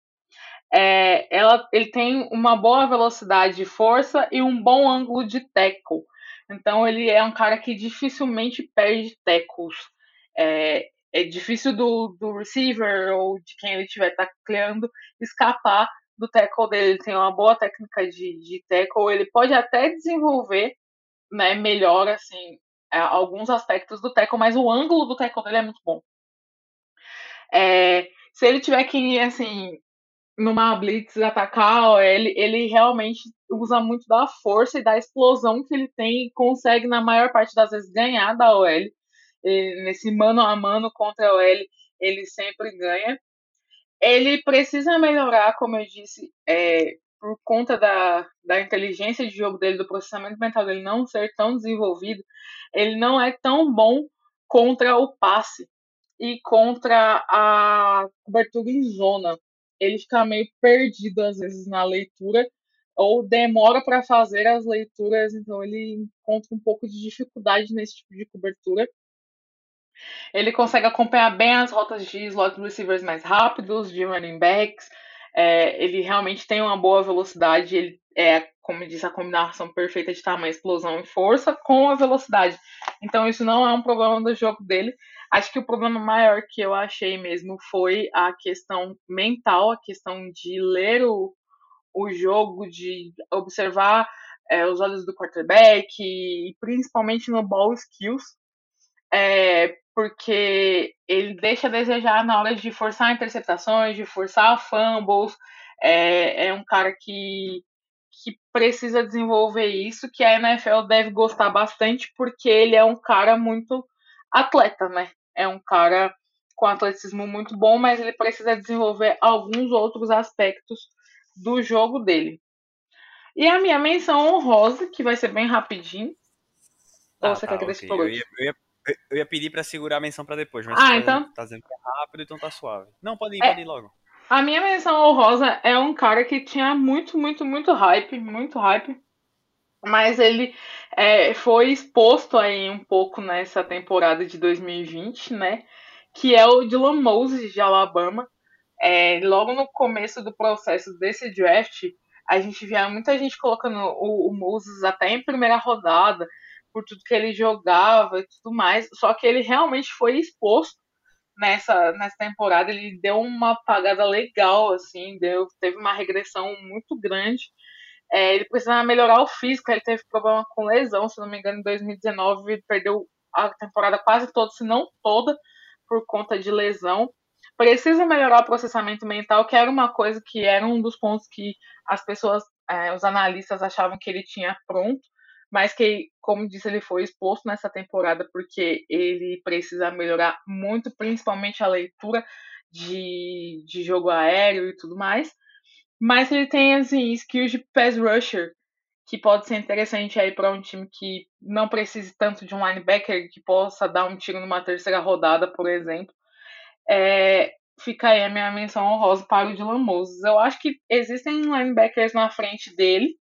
é, ela, ele tem uma boa velocidade de força e um bom ângulo de tackle. Então ele é um cara que dificilmente perde tackles. É, é difícil do, do receiver ou de quem ele estiver tacleando escapar do tackle dele. Ele tem uma boa técnica de, de tackle. Ele pode até desenvolver né, melhor assim, é, alguns aspectos do tackle, mas o ângulo do tackle dele é muito bom. É, se ele tiver que assim numa blitz atacar OL, ele realmente usa muito da força e da explosão que ele tem e consegue, na maior parte das vezes, ganhar da OL. Nesse mano a mano contra a OL, ele sempre ganha. Ele precisa melhorar, como eu disse, é, por conta da, da inteligência de jogo dele, do processamento mental dele não ser tão desenvolvido, ele não é tão bom contra o passe e contra a cobertura em zona ele fica meio perdido às vezes na leitura ou demora para fazer as leituras, então ele encontra um pouco de dificuldade nesse tipo de cobertura. Ele consegue acompanhar bem as rotas de slot receivers mais rápidos, de running backs. É, ele realmente tem uma boa velocidade. Ele é, como disse, a combinação perfeita de tamanho, explosão e força com a velocidade. Então isso não é um problema do jogo dele. Acho que o problema maior que eu achei mesmo foi a questão mental, a questão de ler o, o jogo, de observar é, os olhos do quarterback e principalmente no ball skills, é, porque ele deixa a desejar na hora de forçar interceptações, de forçar fumbles. É, é um cara que, que precisa desenvolver isso, que a NFL deve gostar bastante, porque ele é um cara muito atleta, né? É um cara com atleticismo muito bom, mas ele precisa desenvolver alguns outros aspectos do jogo dele. E a minha menção honrosa, que vai ser bem rapidinho. Ah, Ou você tá, quer que okay. eu, ia, eu, ia, eu ia pedir para segurar a menção para depois, mas ah, tá, então... tá dizendo que é rápido, então tá suave. Não, pode ir, é, pode ir logo. A minha menção honrosa é um cara que tinha muito, muito, muito hype, muito hype. Mas ele é, foi exposto aí um pouco nessa temporada de 2020, né? Que é o Dylan Moses de Alabama. É, logo no começo do processo desse draft, a gente via muita gente colocando o, o Moses até em primeira rodada, por tudo que ele jogava e tudo mais. Só que ele realmente foi exposto nessa, nessa temporada. Ele deu uma apagada legal, assim, deu, teve uma regressão muito grande. É, ele precisava melhorar o físico, ele teve problema com lesão, se não me engano, em 2019 ele perdeu a temporada quase toda, se não toda, por conta de lesão. Precisa melhorar o processamento mental, que era uma coisa que era um dos pontos que as pessoas, é, os analistas achavam que ele tinha pronto mas que, como disse, ele foi exposto nessa temporada porque ele precisa melhorar muito, principalmente a leitura de, de jogo aéreo e tudo mais. Mas ele tem assim, skills de pass rusher, que pode ser interessante aí para um time que não precise tanto de um linebacker que possa dar um tiro numa terceira rodada, por exemplo. É, fica aí a minha menção honrosa para o Dylan Moses. Eu acho que existem linebackers na frente dele,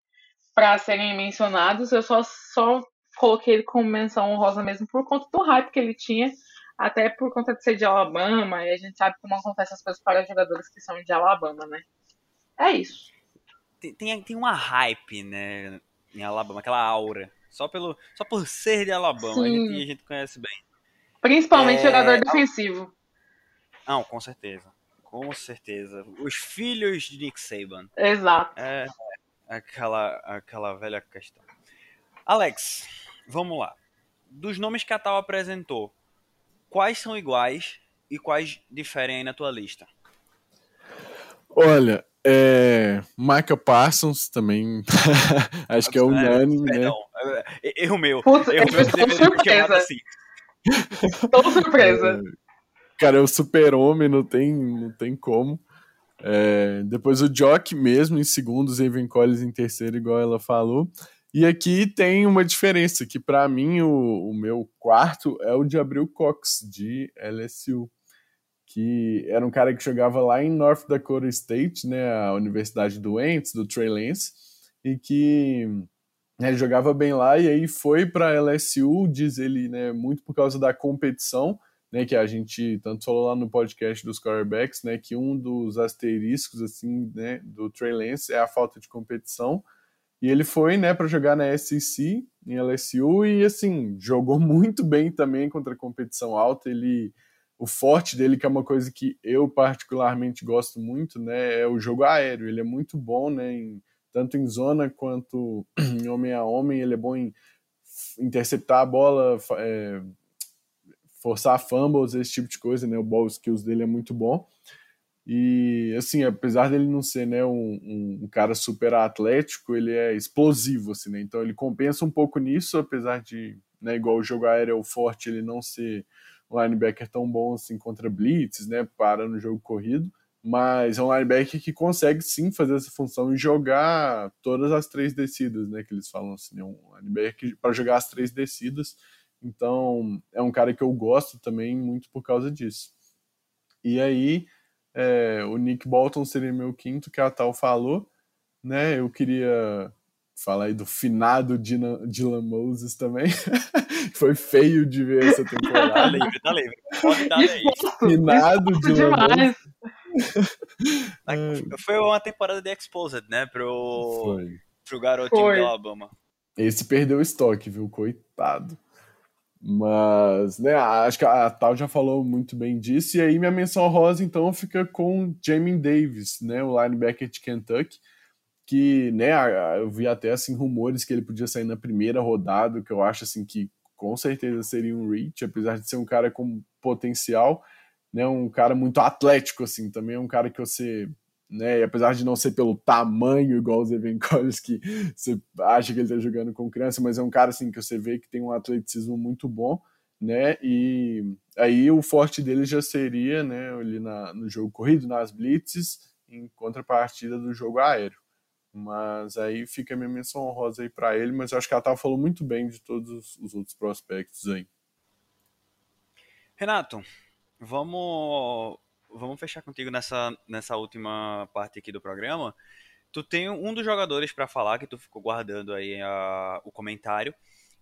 para serem mencionados. Eu só, só coloquei ele como menção honrosa mesmo por conta do hype que ele tinha, até por conta de ser de Alabama, e a gente sabe como acontecem as coisas para jogadores que são de Alabama, né? É isso. Tem, tem, tem uma hype, né, em Alabama, aquela aura. Só, pelo, só por ser de Alabama, a gente, a gente conhece bem. Principalmente é... jogador defensivo. Não, com certeza. Com certeza. Os filhos de Nick Saban. Exato. É, aquela, aquela velha questão. Alex, vamos lá. Dos nomes que a Tal apresentou, quais são iguais e quais diferem aí na tua lista? Olha, é, Michael Parsons também, [laughs] acho que é unânime, né? Erro meu. Putz, erro meu, [laughs] surpresa. Assim. Tô surpresa. É, cara, é o super-homem, não tem, não tem como. É, depois o Jock mesmo em segundo, o Evan Collins em terceiro, igual ela falou. E aqui tem uma diferença, que para mim o, o, meu quarto é o de Abril Cox, de LSU, que era um cara que jogava lá em North Dakota State, né, a Universidade do Ents, do Trey Lance, e que né, jogava bem lá e aí foi para LSU, diz ele, né, muito por causa da competição, né, que a gente tanto falou lá no podcast dos quarterbacks, né, que um dos asteriscos assim, né, do Trey Lance é a falta de competição. E ele foi, né, para jogar na SEC em LSU e assim, jogou [laughs] muito bem também contra a competição alta. Ele o forte dele, que é uma coisa que eu particularmente gosto muito, né, é o jogo aéreo. Ele é muito bom, né, em, tanto em zona quanto [clears throat] em homem a homem. Ele é bom em interceptar a bola, é, forçar fumbles, esse tipo de coisa, né? O ball skills dele é muito bom. E, assim, apesar dele não ser né, um, um, cara super atlético, ele é explosivo, assim, né? Então ele compensa um pouco nisso, apesar de, né, igual o jogo aéreo forte, ele não ser um linebacker tão bom assim contra blitz, né? Para no jogo corrido. Mas é um linebacker que consegue sim fazer essa função e jogar todas as três descidas, né? Que eles falam assim, né? Um linebacker para jogar as três descidas então, é um cara que eu gosto também muito por causa disso. E aí, é, o Nick Bolton seria meu quinto, que a Tal falou, né? Eu queria falar aí do finado Dylan Moses também. [laughs] Foi feio de ver essa temporada. Tá livre, tá livre. Pode dar aí. Finado Dylan Moses. Foi uma temporada de Exposed, né? Pro, Foi. pro garotinho Foi. do Alabama. Esse perdeu o estoque, viu? Coitado. Mas, né, acho que a Tal já falou muito bem disso. E aí minha menção rosa, então, fica com Jamin Davis, né, o linebacker de Kentucky, que, né, eu vi até, assim, rumores que ele podia sair na primeira rodada, que eu acho, assim, que com certeza seria um reach, apesar de ser um cara com potencial, né, um cara muito atlético, assim, também é um cara que você né? E apesar de não ser pelo tamanho igual o Zevenkovic, que você acha que ele tá jogando com criança, mas é um cara assim que você vê que tem um atleticismo muito bom, né? E aí o forte dele já seria, né, ali na, no jogo corrido, nas blitzes, em contrapartida do jogo aéreo. Mas aí fica a minha menção honrosa aí para ele, mas eu acho que ela tava falando muito bem de todos os outros prospectos aí. Renato, vamos vamos fechar contigo nessa, nessa última parte aqui do programa. Tu tem um dos jogadores para falar que tu ficou guardando aí a, o comentário.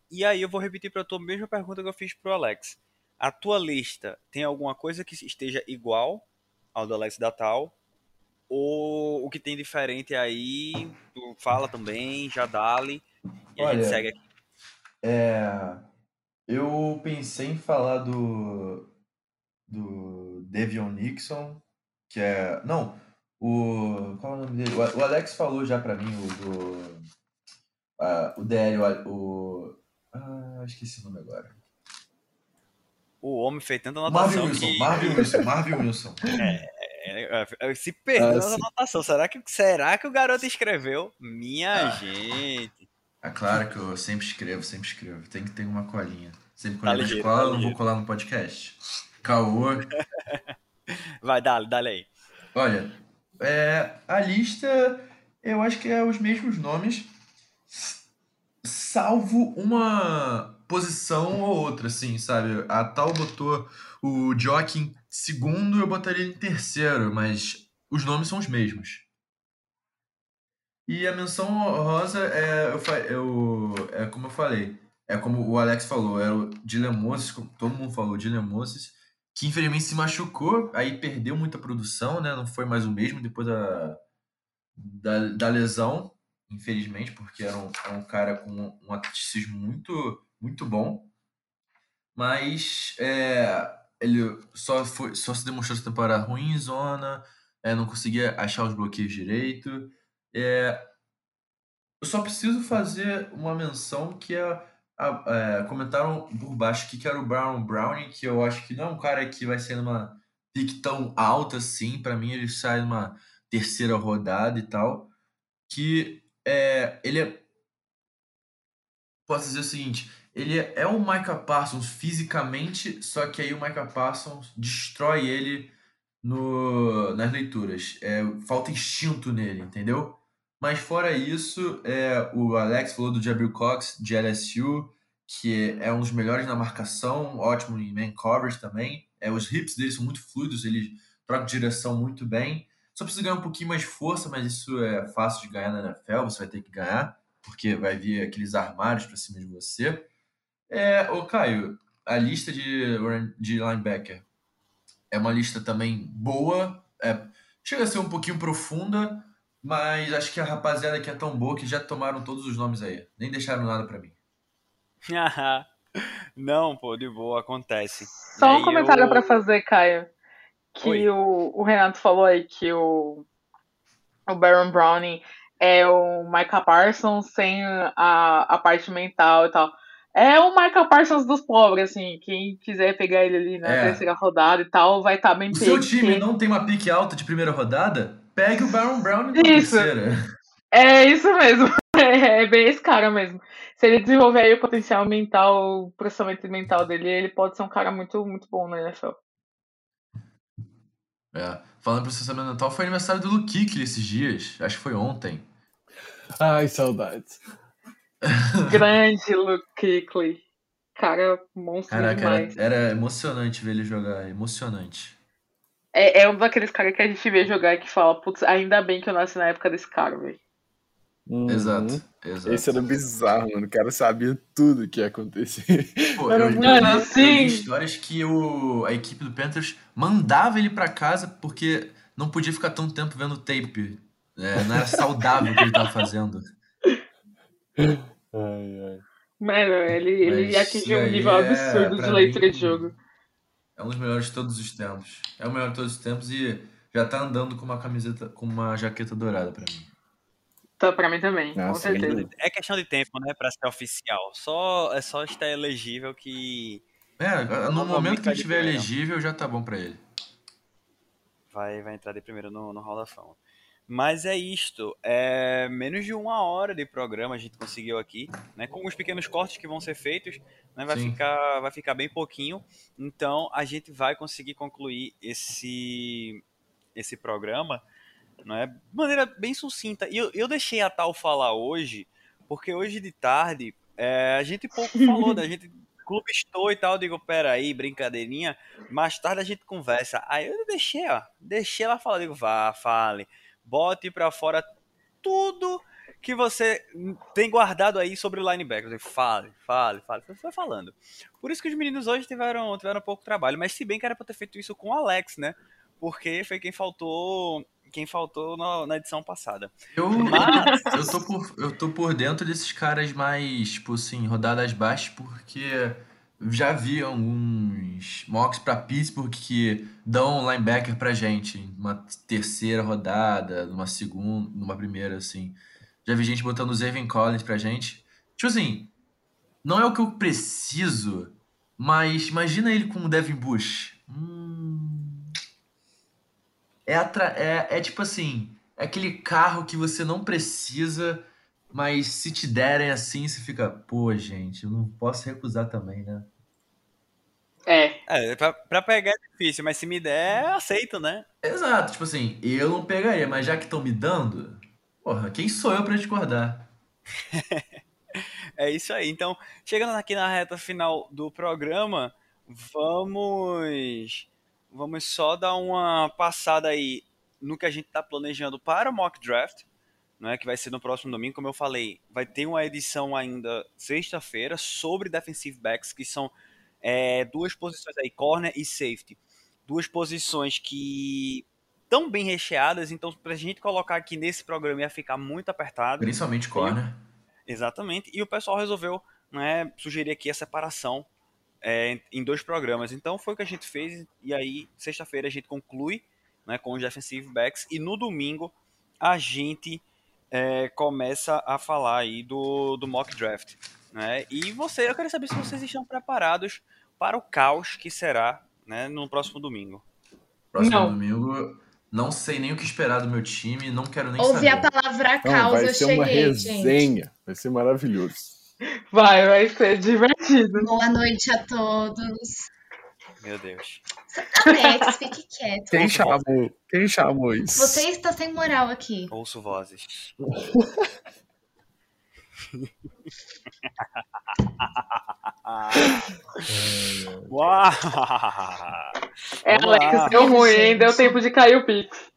E aí eu vou repetir para tu a mesma pergunta que eu fiz pro Alex. A tua lista tem alguma coisa que esteja igual ao do Alex Datal? Ou o que tem diferente aí, tu fala também, já dale, e Olha, a gente segue aqui. É, eu pensei em falar do, do Devion Nixon, que é. Não, o. Qual é o nome dele? O Alex falou já pra mim, o do. Uh, o DL, o. o ah, esqueci o nome agora. O homem fez tanta anotação. Marvin Wilson, que... Marvin Wilson, Marvin Wilson. [laughs] É, é, é, se perdeu ah, anotação. Será que, será que o garoto escreveu? Minha ah. gente. É claro que eu sempre escrevo, sempre escrevo. Tem que ter uma colinha. Sempre quando tá eu escola, tá eu não vou colar no podcast. Caô. [laughs] Vai, dale, dale aí. Olha, é, a lista eu acho que é os mesmos nomes, salvo uma posição ou outra, assim, sabe? A tal botou o Jock em segundo, eu botaria em terceiro, mas os nomes são os mesmos. E a menção rosa é, eu, eu, é como eu falei, é como o Alex falou, era o Dylan Moses, como todo mundo falou, Dylan Moses, que infelizmente se machucou, aí perdeu muita produção, né? Não foi mais o mesmo depois da, da, da lesão, infelizmente, porque era um, era um cara com um atleticismo muito, muito bom. Mas é, ele só, foi, só se demonstrou essa temporada ruim em zona, é, não conseguia achar os bloqueios direito. É, eu só preciso fazer uma menção que é é, comentaram por baixo que era o Brown Browning, que eu acho que não é um cara que vai ser numa pick tão alta assim. Para mim, ele sai numa terceira rodada e tal. Que é, ele é. Posso dizer o seguinte: ele é o Micah Parsons fisicamente, só que aí o Micah Parsons destrói ele no, nas leituras. É, falta instinto nele, entendeu? Mas fora isso, é, o Alex falou do Jabril Cox, de LSU, que é um dos melhores na marcação, ótimo em man coverage também. É, os hips dele são muito fluidos, ele troca de direção muito bem. Só precisa ganhar um pouquinho mais de força, mas isso é fácil de ganhar na NFL, você vai ter que ganhar, porque vai vir aqueles armários para cima de você. É, ô Caio, a lista de, de linebacker é uma lista também boa, é, chega a ser um pouquinho profunda, mas acho que a rapaziada aqui é tão boa que já tomaram todos os nomes aí. Nem deixaram nada para mim. Não, pô, de boa, acontece. Só um comentário eu... para fazer, Caio. Que o, o, Renato falou aí que o, o Baron Browning é o Micah Parsons sem a, a parte mental e tal. É o Michael Parsons dos pobres, assim. Quem quiser pegar ele ali na é. terceira rodada e tal, vai estar tá bem O seu time não tem uma pique alta de primeira rodada? Pegue o Baron Brown na isso. terceira. É isso mesmo. É, [laughs] é, bem esse cara mesmo. Se ele desenvolver aí o potencial mental, o processamento mental dele, ele pode ser um cara muito, muito bom na NFL. É. Falando em processamento mental, foi aniversário do Luke Kuechly esses dias. Acho que foi ontem. Ai, saudades. Grande Luke Kuechly. Cara, monstro Caraca, demais. Era, era emocionante ver ele jogar. Emocionante. É, é um daqueles caras que a gente vê jogar e que fala, putz, ainda bem que eu nasci na época desse cara, velho. Uhum. Exato, exato. Esse era bizarro, mano. O cara sabia tudo que ia acontecer. Pô, eu, eu, eu, vi histórias que o, a equipe do Panthers mandava ele para casa porque não podia ficar tanto tempo vendo tape. É, não era saudável o que ele tava fazendo. Ai, ai. Mano, ele, ele atingiu um nível é, absurdo de leitura mim, de jogo. É um dos melhores de todos os tempos. É o melhor de todos os tempos e já tá andando com uma camiseta, com uma jaqueta dourada para mim. Tá, pra mim também, Nossa, com certeza. É questão de tempo, né, pra ser oficial. Só, é só estar elegível que. É, no momento que estiver elegível, já tá bom pra ele. Vai, vai entrar de primeiro no, no Hall da Fama. Mas é isto. É menos de uma hora de programa a gente conseguiu aqui, né? Com os pequenos cortes que vão ser feitos, né? Vai ficar, vai ficar bem pouquinho. Então a gente vai conseguir concluir esse esse programa, né? De maneira bem sucinta. E eu, eu deixei a tal falar hoje, porque hoje de tarde é, a gente pouco [laughs] falou, né? A gente clube estou e tal, eu digo, peraí, brincadeirinha, mais tarde a gente conversa. Aí eu deixei, ó, deixei ela falar, digo, vá, fale, bote pra fora tudo que você tem guardado aí sobre o linebacker. Fale, fale, fale. Foi falando. Por isso que os meninos hoje tiveram, tiveram pouco trabalho. Mas se bem que era pra ter feito isso com o Alex, né? Porque foi quem faltou quem faltou na, na edição passada. Eu, Mas... [laughs] eu, tô por, eu tô por dentro desses caras mais, tipo assim, rodadas baixas, porque já vi alguns mocks para Pittsburgh que dão linebacker pra gente, uma terceira rodada, numa segunda, numa primeira, assim. Já vi gente botando o Zevin Collins pra gente. Tipo assim, não é o que eu preciso, mas imagina ele com o Devin Bush. Hum, é, é, é tipo assim, é aquele carro que você não precisa, mas se te derem assim, você fica, pô, gente, eu não posso recusar também, né? É. É, pra, pra pegar é difícil, mas se me der, aceito, né? Exato, tipo assim, eu não pegaria, mas já que estão me dando, porra, quem sou eu pra discordar? [laughs] é isso aí. Então, chegando aqui na reta final do programa, vamos vamos só dar uma passada aí no que a gente está planejando para o mock draft, né, que vai ser no próximo domingo. Como eu falei, vai ter uma edição ainda sexta-feira sobre defensive backs, que são é, duas posições aí, corner e safety. Duas posições que estão bem recheadas, então para a gente colocar aqui nesse programa ia ficar muito apertado. Principalmente corner. E, exatamente. E o pessoal resolveu né, sugerir aqui a separação é, em dois programas. Então foi o que a gente fez e aí sexta-feira a gente conclui né, com os defensive backs e no domingo a gente é, começa a falar aí do, do mock draft. Né? E você, eu quero saber se vocês estão preparados para o caos que será né, no próximo domingo. Próximo não. domingo, não sei nem o que esperar do meu time, não quero nem Ouvi saber. Ouvi a palavra caos, não, vai eu ser cheguei, uma resenha, gente. vai ser maravilhoso. Vai, vai ser divertido. Boa noite a todos. Meu Deus. Alex, fique quieto. Quem chamou? Quem chamou isso? Você está sem moral aqui. Ouço vozes. [laughs] Uau! É, Alex, deu ruim, hein? Deu tempo de cair o Pix.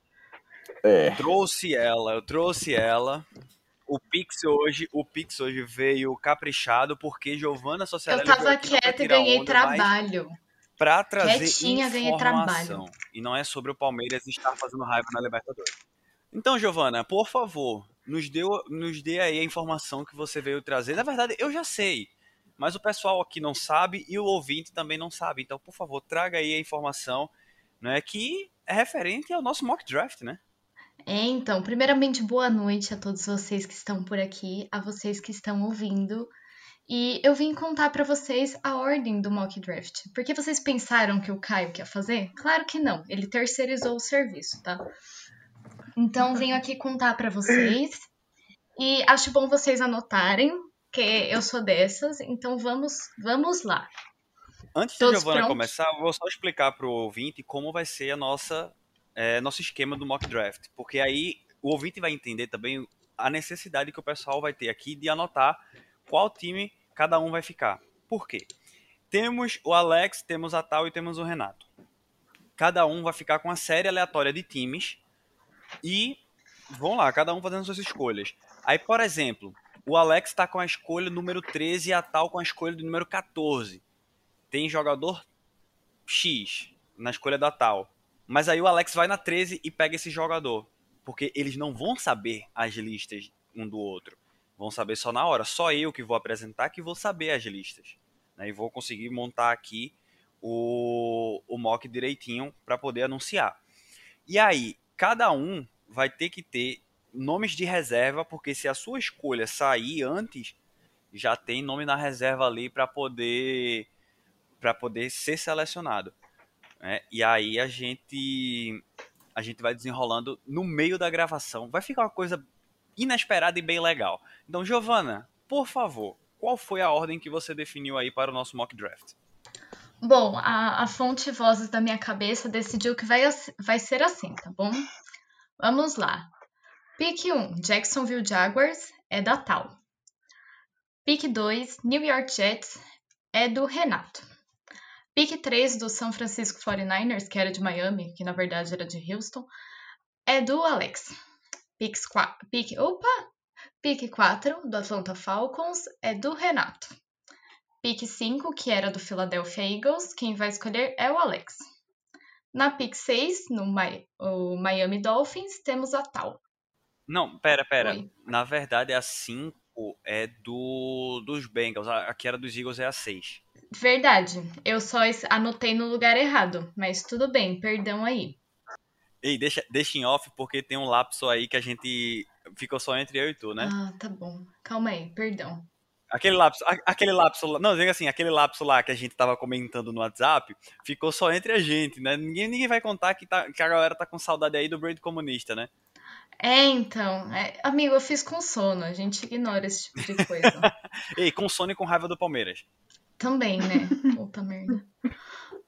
É. Trouxe ela, eu trouxe ela. O Pix hoje, o Pix hoje veio caprichado porque Giovana Socialista. Eu tava quieta e ganhei trabalho. Para trazer Quietinha, informação. trabalho. E não é sobre o Palmeiras estar fazendo raiva na Libertadores. Então, Giovana, por favor, nos, deu, nos dê aí a informação que você veio trazer. Na verdade, eu já sei, mas o pessoal aqui não sabe e o ouvinte também não sabe. Então, por favor, traga aí a informação né, que é referente ao nosso mock draft, né? É, então, primeiramente, boa noite a todos vocês que estão por aqui, a vocês que estão ouvindo. E eu vim contar para vocês a ordem do mock draft. Porque vocês pensaram que o Caio quer fazer? Claro que não, ele terceirizou o serviço, tá? Então, venho aqui contar para vocês. E acho bom vocês anotarem, que eu sou dessas. Então, vamos, vamos lá. Antes Todos de Giovana começar, vou só explicar pro ouvinte como vai ser a nossa é, nosso esquema do mock draft, porque aí o ouvinte vai entender também a necessidade que o pessoal vai ter aqui de anotar qual time cada um vai ficar. Por quê? Temos o Alex, temos a Tal e temos o Renato. Cada um vai ficar com uma série aleatória de times e vão lá, cada um fazendo suas escolhas. Aí, por exemplo, o Alex está com a escolha número 13 e a Tal com a escolha do número 14. Tem jogador X na escolha da Tal. Mas aí o Alex vai na 13 e pega esse jogador. Porque eles não vão saber as listas um do outro. Vão saber só na hora. Só eu que vou apresentar que vou saber as listas. Né? E vou conseguir montar aqui o, o mock direitinho para poder anunciar. E aí, cada um vai ter que ter nomes de reserva, porque se a sua escolha sair antes, já tem nome na reserva ali para poder para poder ser selecionado. Né? E aí a gente a gente vai desenrolando no meio da gravação. Vai ficar uma coisa inesperada e bem legal. Então, Giovana, por favor, qual foi a ordem que você definiu aí para o nosso mock draft? Bom, a, a fonte Vozes da minha cabeça decidiu que vai, vai ser assim, tá bom? Vamos lá. Pick 1, Jacksonville Jaguars, é da Tal. Pick 2, New York Jets, é do Renato. Pick 3 do São Francisco 49ers, que era de Miami, que na verdade era de Houston, é do Alex. Pick 4, pick, opa! Pick 4 do Atlanta Falcons é do Renato. Pick 5, que era do Philadelphia Eagles, quem vai escolher é o Alex. Na pick 6, no o Miami Dolphins, temos a Tal. Não, pera, pera. Oi. Na verdade, a 5 é do dos Bengals. A que era dos Eagles é a 6. Verdade. Eu só anotei no lugar errado. Mas tudo bem, perdão aí. Ei, deixa, deixa em off, porque tem um lapso aí que a gente ficou só entre eu e tu, né? Ah, tá bom. Calma aí, perdão. Aquele lapso, aquele lapso, não, diga assim, aquele lapso lá que a gente tava comentando no WhatsApp, ficou só entre a gente, né? Ninguém, ninguém vai contar que, tá, que a galera tá com saudade aí do Braid comunista, né? É, então, é, amigo, eu fiz com sono, a gente ignora esse tipo de coisa. [laughs] Ei, com sono e com raiva do Palmeiras. Também, né? Puta merda.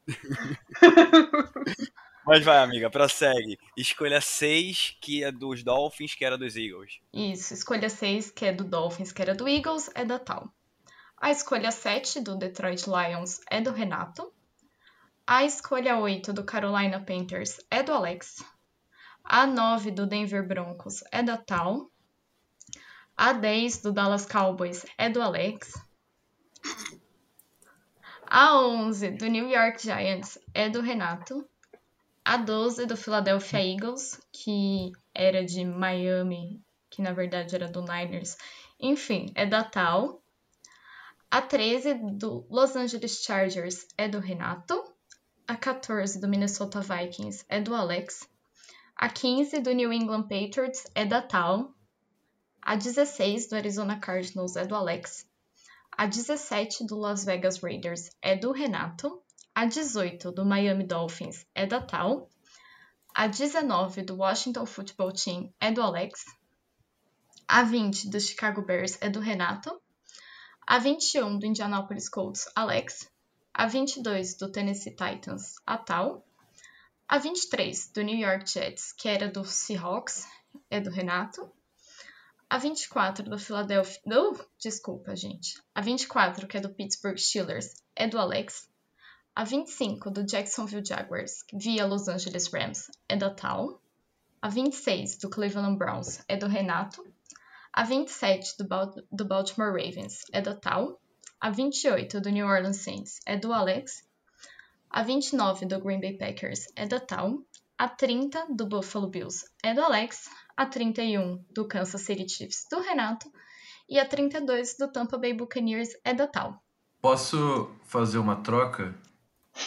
[laughs] Mas vai, amiga, prossegue. Escolha 6, que é dos Dolphins, que era dos Eagles. Isso, escolha 6, que é do Dolphins, que era do Eagles, é da Tal. A escolha 7 do Detroit Lions é do Renato. A escolha 8 do Carolina Panthers é do Alex. A 9 do Denver Broncos é da Tal. A 10 do Dallas Cowboys é do Alex. A 11 do New York Giants é do Renato. A 12 do Philadelphia Eagles, que era de Miami, que na verdade era do Niners. Enfim, é da Tal. A 13 do Los Angeles Chargers é do Renato. A 14 do Minnesota Vikings é do Alex. A 15 do New England Patriots é da Tal. A 16 do Arizona Cardinals é do Alex. A 17 do Las Vegas Raiders é do Renato. A 18 do Miami Dolphins é da Tal. A 19 do Washington Football Team é do Alex. A 20 do Chicago Bears é do Renato. A 21 do Indianapolis Colts, Alex. A 22 do Tennessee Titans, a Tal. A 23 do New York Jets, que era do Seahawks, é do Renato. A 24 do Philadelphia. Oh, desculpa, gente. A 24, que é do Pittsburgh Steelers, é do Alex. A 25 do Jacksonville Jaguars, via Los Angeles Rams, é da Tal. A 26 do Cleveland Browns é do Renato. A 27 do, do Baltimore Ravens é da Tal. A 28 do New Orleans Saints é do Alex. A 29 do Green Bay Packers é da Tal. A 30 do Buffalo Bills é do Alex. A 31 do Kansas City Chiefs do Renato. E a 32 do Tampa Bay Buccaneers é da Tal. Posso fazer uma troca?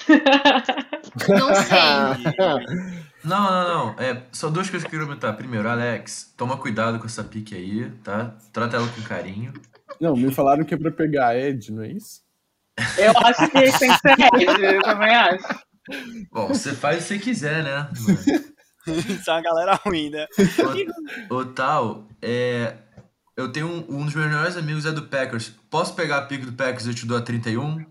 [laughs] Não sei. [laughs] Não, não, não. É, só duas coisas que eu queria comentar. Primeiro, Alex, toma cuidado com essa pique aí, tá? Trata ela com carinho. Não, me falaram que é pra pegar Ed, não é isso? Eu acho que tem que ser Ed, eu também acho. Bom, você faz o que você quiser, né? Isso é uma galera ruim, né? O, o tal, é, eu tenho um, um dos meus melhores amigos é do Packers. Posso pegar a pique do Packers e eu te dou a 31?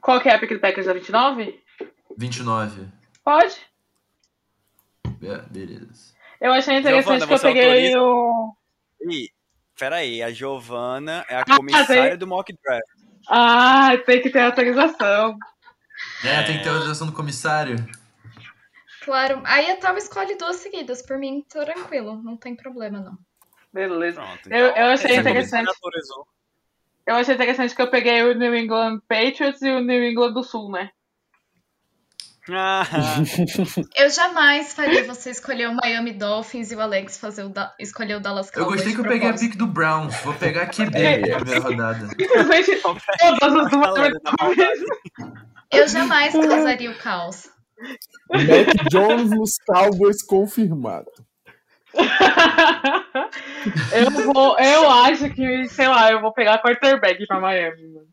Qual que é a pick do Packers? A 29? 29. Pode. É, beleza. Eu achei interessante Giovana, que eu peguei autoriza... o... Ih, peraí, a Giovana é a ah, comissária tem... do mock draft. Ah, tem que ter autorização. É, tem que ter autorização do comissário. Claro. Aí a Tal escolhe duas seguidas. Por mim, tranquilo. Não tem problema, não. Beleza. Pronto, então, eu, eu achei interessante. Eu achei interessante que eu peguei o New England Patriots e o New England do Sul, né? Ah. [laughs] eu jamais faria você escolher o Miami Dolphins e o Alex fazer o da... escolher o Dallas Cowboys. Eu gostei que eu peguei a pick do Browns. Vou pegar aqui bem na primeira rodada. [laughs] eu jamais causaria o caos. [laughs] Mac Jones nos Cowboys confirmado. Eu, vou, eu acho que, sei lá, eu vou pegar quarterback pra Miami. Mano.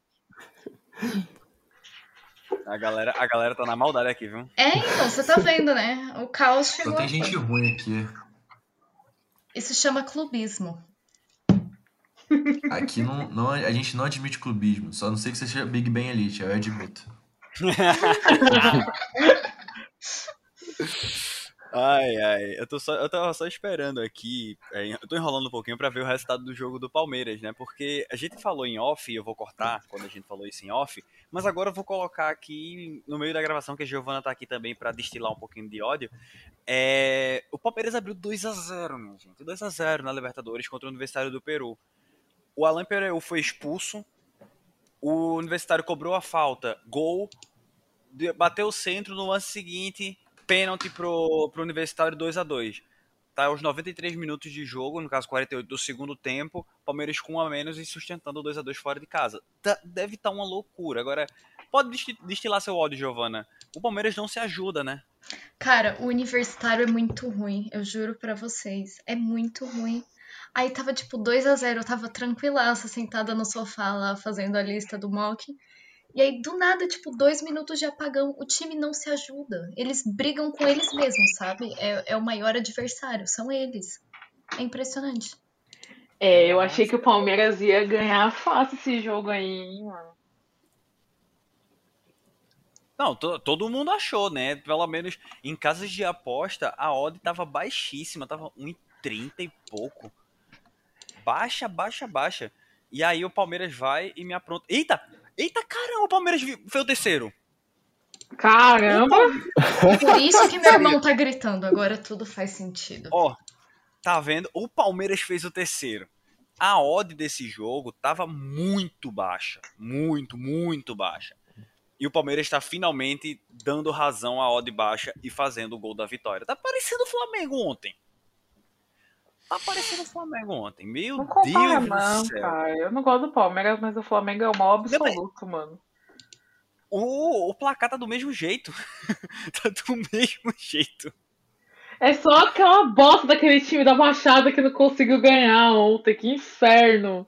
A galera, a galera tá na maldade aqui, viu? É, então, você tá vendo, né? O caos Só chegou. tem gente ruim aqui. Isso chama clubismo. Aqui não, não, a gente não admite clubismo. Só não sei que seja Big Bang Elite, eu admito. [laughs] Ai, ai, eu, tô só, eu tava só esperando aqui, é, eu tô enrolando um pouquinho pra ver o resultado do jogo do Palmeiras, né? Porque a gente falou em off, eu vou cortar quando a gente falou isso em off, mas agora eu vou colocar aqui no meio da gravação, que a Giovana tá aqui também pra destilar um pouquinho de ódio. É, o Palmeiras abriu 2 a 0 minha gente, 2 a 0 na Libertadores contra o Universitário do Peru. O Alain Pereu foi expulso, o Universitário cobrou a falta, gol, bateu o centro no lance seguinte, pênalti pro, pro Universitário 2 a 2 Tá aos 93 minutos de jogo, no caso 48 do segundo tempo, Palmeiras com um a menos e sustentando o 2 a 2 fora de casa. Tá- deve estar uma loucura. Agora, pode desti- destilar seu ódio, Giovana. O Palmeiras não se ajuda, né? Cara, o universitário é muito ruim, eu juro pra vocês. É muito ruim. Aí tava tipo 2 a 0 eu tava tranquilaça, sentada no sofá lá, fazendo a lista do mock. E aí, do nada, tipo, dois minutos de apagão, o time não se ajuda. Eles brigam com eles mesmos, sabe? É, é o maior adversário, são eles. É impressionante. É, eu achei que o Palmeiras ia ganhar fácil esse jogo aí, hein, mano. Não, to- todo mundo achou, né? Pelo menos em casas de aposta, a odd tava baixíssima, tava 1,30 e pouco. Baixa, baixa, baixa. E aí o Palmeiras vai e me apronta. Eita! Eita, caramba, o Palmeiras foi o terceiro. Caramba! Por isso que meu irmão tá gritando, agora tudo faz sentido. Ó, tá vendo? O Palmeiras fez o terceiro. A odd desse jogo tava muito baixa. Muito, muito baixa. E o Palmeiras está finalmente dando razão à odd baixa e fazendo o gol da vitória. Tá parecendo o Flamengo ontem. Tá parecendo o Flamengo ontem. Meu Não compara, Deus não, do céu. cara. Eu não gosto do Palmeiras, mas o Flamengo é o maior absoluto, mano. O, o placar tá do mesmo jeito. [laughs] tá do mesmo jeito. É só aquela bosta daquele time da Baixada que não conseguiu ganhar ontem. Que inferno.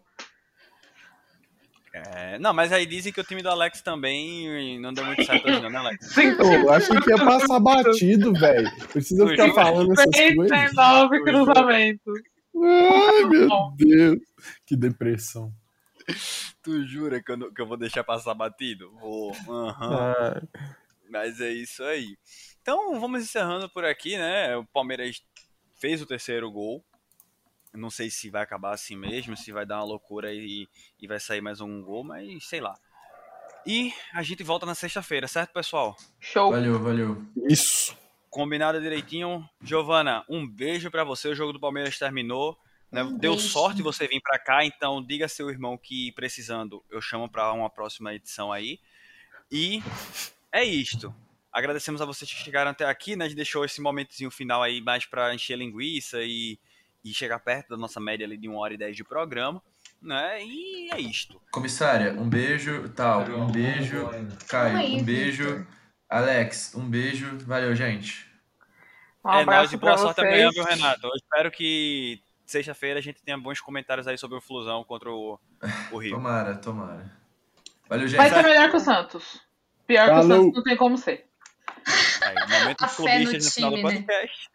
É, não, mas aí dizem que o time do Alex também não deu muito certo hoje, não, né, Alex? Eu achei que ia passar batido, velho. Precisa ficar falando essas coisas. 39 cruzamentos. Ai, meu Deus. Que depressão. Tu jura que eu, não- que eu vou deixar passar batido? Vou. aham. Ah, Mas é isso aí. Então vamos encerrando por aqui, né? O Palmeiras fez o terceiro gol. Não sei se vai acabar assim mesmo, se vai dar uma loucura e, e vai sair mais um gol, mas sei lá. E a gente volta na sexta-feira, certo, pessoal? Show. Valeu, valeu. isso. Combinado direitinho. Giovana, um beijo pra você. O jogo do Palmeiras terminou. né? Um Deu beijo. sorte você vir pra cá, então diga a seu irmão que precisando, eu chamo pra uma próxima edição aí. E é isto. Agradecemos a vocês que chegaram até aqui, né? A gente deixou esse momentozinho final aí mais pra encher linguiça e, e chegar perto da nossa média ali de 1 hora e 10 de programa, né? E é isto. Comissária, um beijo, tal, um beijo. Caio, um beijo. Alex, um beijo. Valeu, gente. Um é nóis e boa sorte amanhã, viu, Renato? Eu espero que sexta-feira a gente tenha bons comentários aí sobre o Flusão contra o, o Rio. [laughs] Tomara, tomara. Valeu, gente. Vai ser melhor que o Santos. Pior que o Falou. Santos não tem como ser. Aí, momento [laughs] A dos fé no final do né? podcast.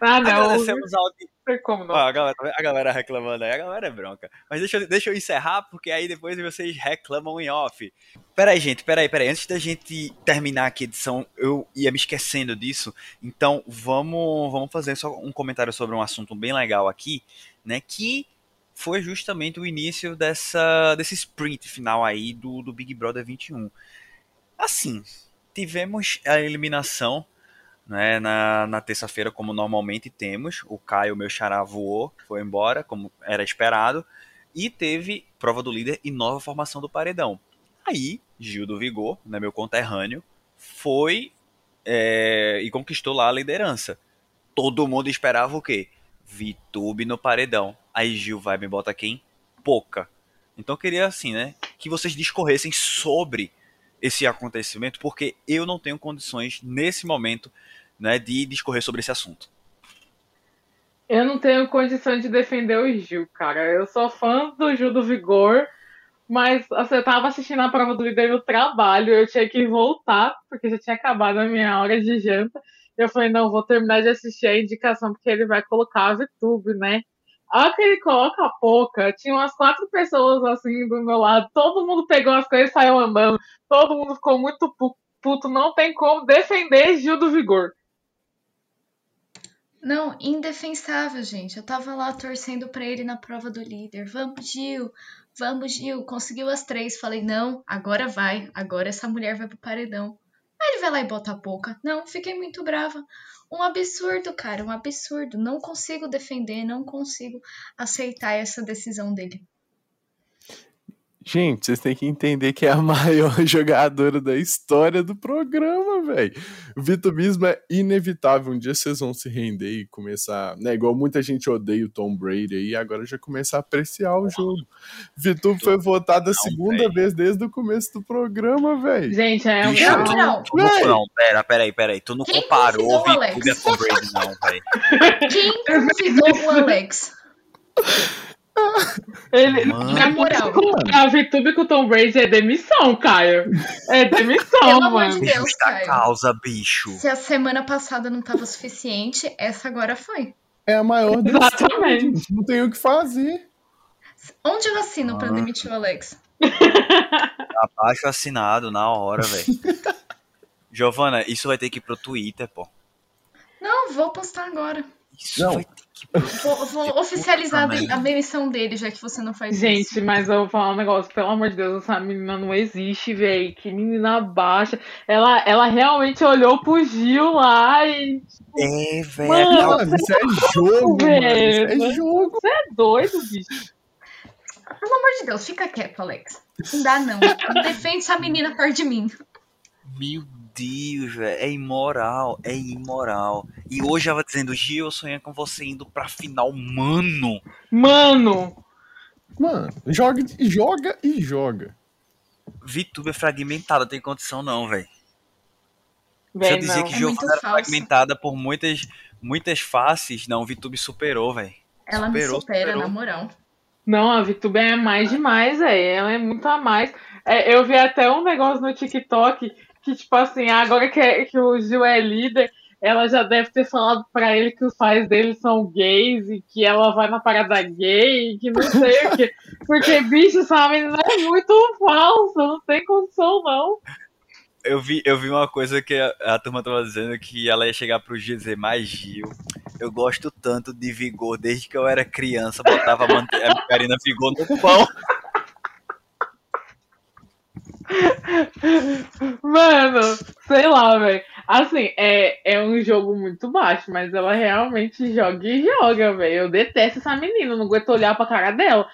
Ah, não. Agradecemos ao tem como não. A, galera, a galera reclamando aí, a galera é bronca. Mas deixa, eu- deixa eu encerrar, porque aí depois vocês reclamam em off. Peraí, gente, peraí, peraí. Antes da gente terminar aqui a edição, eu ia me esquecendo disso. Então, vamos, vamos fazer só um comentário sobre um assunto bem legal aqui, né? Que foi justamente o início dessa, desse sprint final aí do, do Big Brother 21. Assim, tivemos a eliminação né, na, na terça-feira, como normalmente temos. O Caio, meu xará, voou, foi embora, como era esperado. E teve prova do líder e nova formação do paredão. Aí, Gil do Vigor, né, meu conterrâneo, foi é, e conquistou lá a liderança. Todo mundo esperava o quê? Vitube no paredão. Aí Gil vai me bota quem? Pouca. Então eu queria assim, né, que vocês discorressem sobre esse acontecimento, porque eu não tenho condições nesse momento né, de discorrer sobre esse assunto. Eu não tenho condição de defender o Gil, cara. Eu sou fã do Gil do Vigor, Mas assim, eu tava assistindo a prova do líder no trabalho, eu tinha que voltar, porque já tinha acabado a minha hora de janta. Eu falei, não, vou terminar de assistir a indicação, porque ele vai colocar o YouTube, né? A que ele coloca a pouca, tinha umas quatro pessoas assim do meu lado, todo mundo pegou as coisas e saiu andando, todo mundo ficou muito puto, não tem como defender Gil do Vigor. Não, indefensável, gente. Eu tava lá torcendo pra ele na prova do líder. Vamos, Gil, vamos, Gil. Conseguiu as três. Falei, não, agora vai. Agora essa mulher vai pro paredão. Aí ele vai lá e bota a pouca. Não, fiquei muito brava. Um absurdo, cara, um absurdo. Não consigo defender, não consigo aceitar essa decisão dele. Gente, vocês têm que entender que é a [laughs] maior jogadora da história do programa, velho. O vitumismo é inevitável. Um dia vocês vão se render e começar. Né, igual muita gente odeia o Tom Brady aí, agora já começar a apreciar o jogo. Vitube foi votada a segunda véio. vez desde o começo do programa, velho. Gente, é um. Bicho, não, não. não, não, pera, pera aí, pera aí. Tu não Quem comparou o Vitube a Tom Brady, não, velho. Quem [laughs] convidou o Alex? [laughs] Ele, na moral, a VTube com o Tom Brady é demissão, Caio. É demissão, Pelo mano. Amor de Deus, Justa Caio. causa, bicho. Se a semana passada não tava suficiente, essa agora foi. É a maior Exatamente. Não tem o que fazer. Onde eu assino ah. pra demitir o Alex? Abaixo assinado na hora, velho. [laughs] Giovana, isso vai ter que ir pro Twitter, pô. Não, vou postar agora. Isso não. vai Vou, vou oficializar a demissão dele, já que você não faz Gente, isso. Gente, mas eu vou falar um negócio, pelo amor de Deus, essa menina não existe, velho. Que menina baixa. Ela, ela realmente olhou pro Gil lá e. É, velho. Isso é jogo, velho. Isso é jogo. Você é doido, bicho. Pelo amor de Deus, fica quieto, Alex. Não dá, não. Não defende essa menina perto de mim. Meu Deus, velho, é imoral, é imoral. E hoje ela dizendo, Gil, eu sonhei com você indo pra final, mano. Mano! Mano, joga, joga e joga. VTube é fragmentada, tem condição não, velho. eu dizia que é jogo era fragmentada por muitas, muitas faces, não, VTube superou, velho. Ela superou, me supera, superou. na moral. Não, a VTube é mais demais, velho. Ela é muito a mais. É, eu vi até um negócio no TikTok que, tipo assim, agora que, é, que o Gil é líder, ela já deve ter falado pra ele que os pais dele são gays e que ela vai na parada gay e que não sei o que. [laughs] Porque, bicho, essa menina é muito falsa, não tem condição, não. Eu vi, eu vi uma coisa que a, a turma tava dizendo que ela ia chegar pro Gil e dizer, mas Gil, eu gosto tanto de vigor, desde que eu era criança, botava a, a vigor no pão. Mano, sei lá, velho. Assim, é, é um jogo muito baixo, mas ela realmente joga e joga, velho. Eu detesto essa menina, não aguento olhar pra cara dela.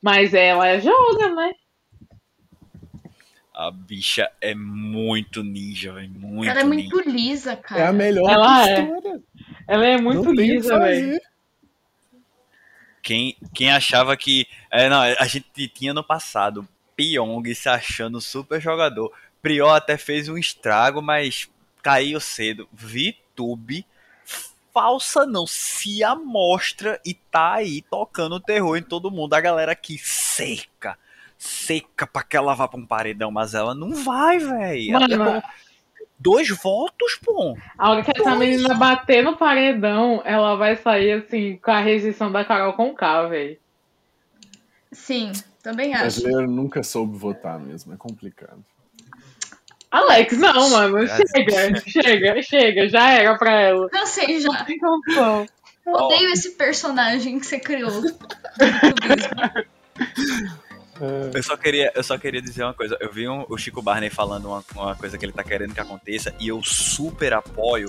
Mas ela joga, né? A bicha é muito ninja, velho. Muito Ela é muito ninja. lisa, cara. É a melhor ela é. Ela é muito lisa, velho. Quem, quem achava que. É, não, a gente tinha no passado Pyong se achando super jogador. Prior até fez um estrago, mas caiu cedo. VTube, falsa não, se amostra e tá aí tocando terror em todo mundo. A galera aqui seca, seca pra que ela vá pra um paredão, mas ela não vai, velho. Dois votos, pô. A hora que essa menina bater no paredão, ela vai sair assim com a rejeição da Carol com K, velho. Sim, também acho. O brasileiro nunca soube votar mesmo, é complicado. Alex, não, mano, chega, chega, chega, já era pra ela. Não sei, já. Eu odeio esse personagem que você criou. [laughs] Eu só, queria, eu só queria dizer uma coisa. Eu vi um, o Chico Barney falando uma, uma coisa que ele tá querendo que aconteça e eu super apoio,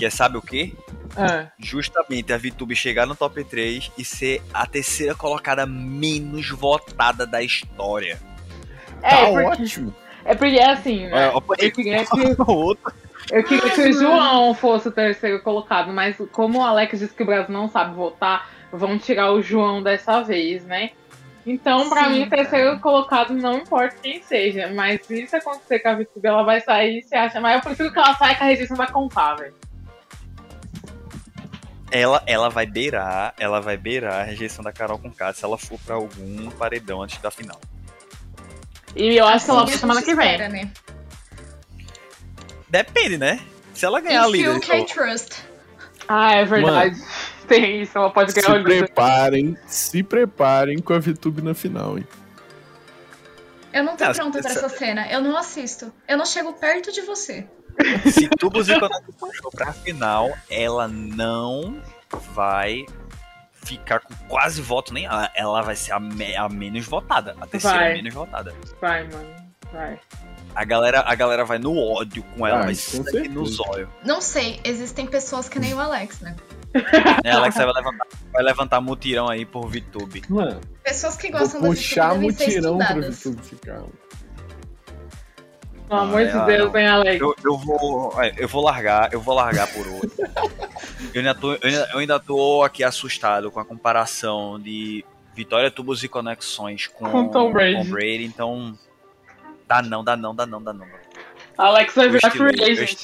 que é sabe o quê? É. Justamente a VTube chegar no top 3 e ser a terceira colocada menos votada da história. É, tá porque, ótimo. É porque assim, né? É, eu queria [laughs] que. Eu queria que o João fosse o terceiro colocado, mas como o Alex disse que o Brasil não sabe votar, vão tirar o João dessa vez, né? Então, pra Sim, mim, terceiro colocado não importa quem seja. Mas se isso acontecer com a VTube, ela vai sair e se acha. Mas eu prefiro que ela saia com a rejeição da contar, velho ela, ela vai beirar, ela vai beirar a rejeição da Carol com K se ela for para algum paredão antes da final. E eu acho que ela vai a semana que vem. né? Depende, né? Se ela ganhar a If líder. you can então- trust. Ah, é verdade. [laughs] Tem isso, ela pode ganhar Se o líder. preparem, se preparem com a VTube na final, hein? Eu não tô Ah, pronta pra essa- essa cena. Eu não assisto. Eu não chego perto de você. Se Tubos e Conexões for pra final, ela não vai ficar com quase voto nem ela. Ela vai ser a, me- a menos votada. A terceira Vai. menos votada. Vai, mano. Vai. A galera, a galera vai no ódio com ela, Ah, vai com sangue no zóio. Não sei, existem pessoas que nem o Alex, né? É, a Alexa vai levantar, vai levantar mutirão aí por VTube. Mano, Pessoas que vou gostam da puxar mutirão estudadas. VTube ficar. Pelo amor de Ah, Deus, hein, Alex? Eu, eu vou. Eu vou largar, eu vou largar por hoje. [laughs] Eu ainda, tô, eu, ainda, eu ainda tô aqui assustado com a comparação de Vitória Tubos e Conexões com, Com Tom Brady. Brady, então. Dá não, dá não, dá não, dá não. Alex vai virar free agent.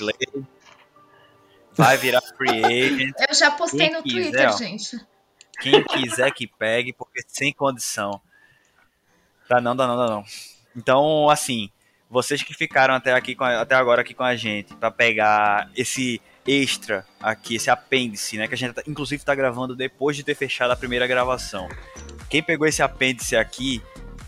Vai virar free agent. [laughs] Eu já postei Quem no quiser, Twitter, ó. gente. Quem quiser que pegue, porque sem condição. Dá não, dá não, dá não. Então, assim, vocês que ficaram até aqui a- até agora aqui com a gente pra pegar esse extra aqui, esse apêndice, né, que a gente tá- inclusive tá gravando depois de ter fechado a primeira gravação. Quem pegou esse apêndice aqui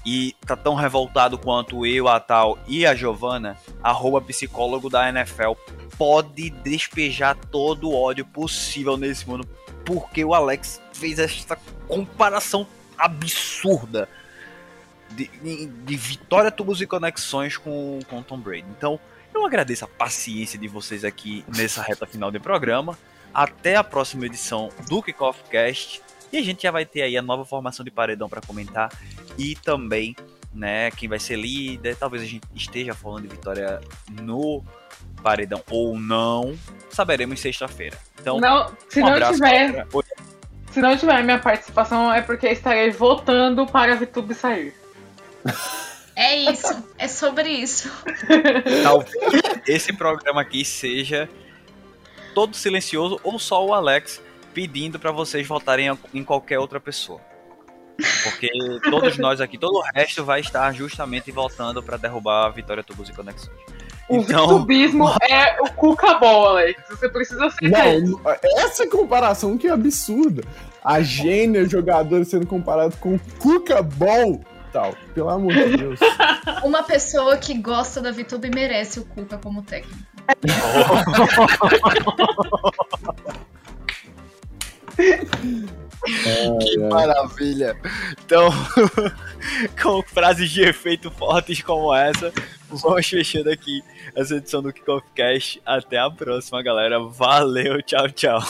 e tá tão revoltado quanto eu, a Tal e a Giovana, arroba psicólogo da NFL, pode despejar todo o ódio possível nesse mundo porque o Alex fez esta comparação absurda de, de- de Vitória Tubos e Conexões com, com Tom Brady. Então, eu agradeço a paciência de vocês aqui nessa reta final do programa. Até a próxima edição do Kickoff Cast. E a gente já vai ter aí a nova formação de paredão para comentar. E também, né, quem vai ser líder. Talvez a gente esteja falando de Vitória no paredão ou não. Saberemos sexta-feira. Então, Não, se um não abraço, tiver, se não tiver minha participação é porque estarei votando para a VTube sair. É isso. É sobre isso. Talvez esse programa aqui seja todo silencioso ou só o Alex pedindo pra vocês votarem em qualquer outra pessoa. Porque todos nós aqui, todo o resto vai estar justamente votando pra derrubar a Vitória Tubos e Conexões. O Então, é o Cuca Ball, Alex. Você precisa aceitar isso. Não, essa comparação que é absurda. A gênia jogadora sendo comparado com o Cuca Ball. Tal, pelo amor de Deus. [laughs] Uma pessoa que gosta da VTube merece o Cuca como técnico. [laughs] que maravilha! Então, [laughs] com frases de efeito fortes como essa, vamos fechando aqui essa edição do Kickoff Cast. Até a próxima, galera. Valeu, tchau, tchau.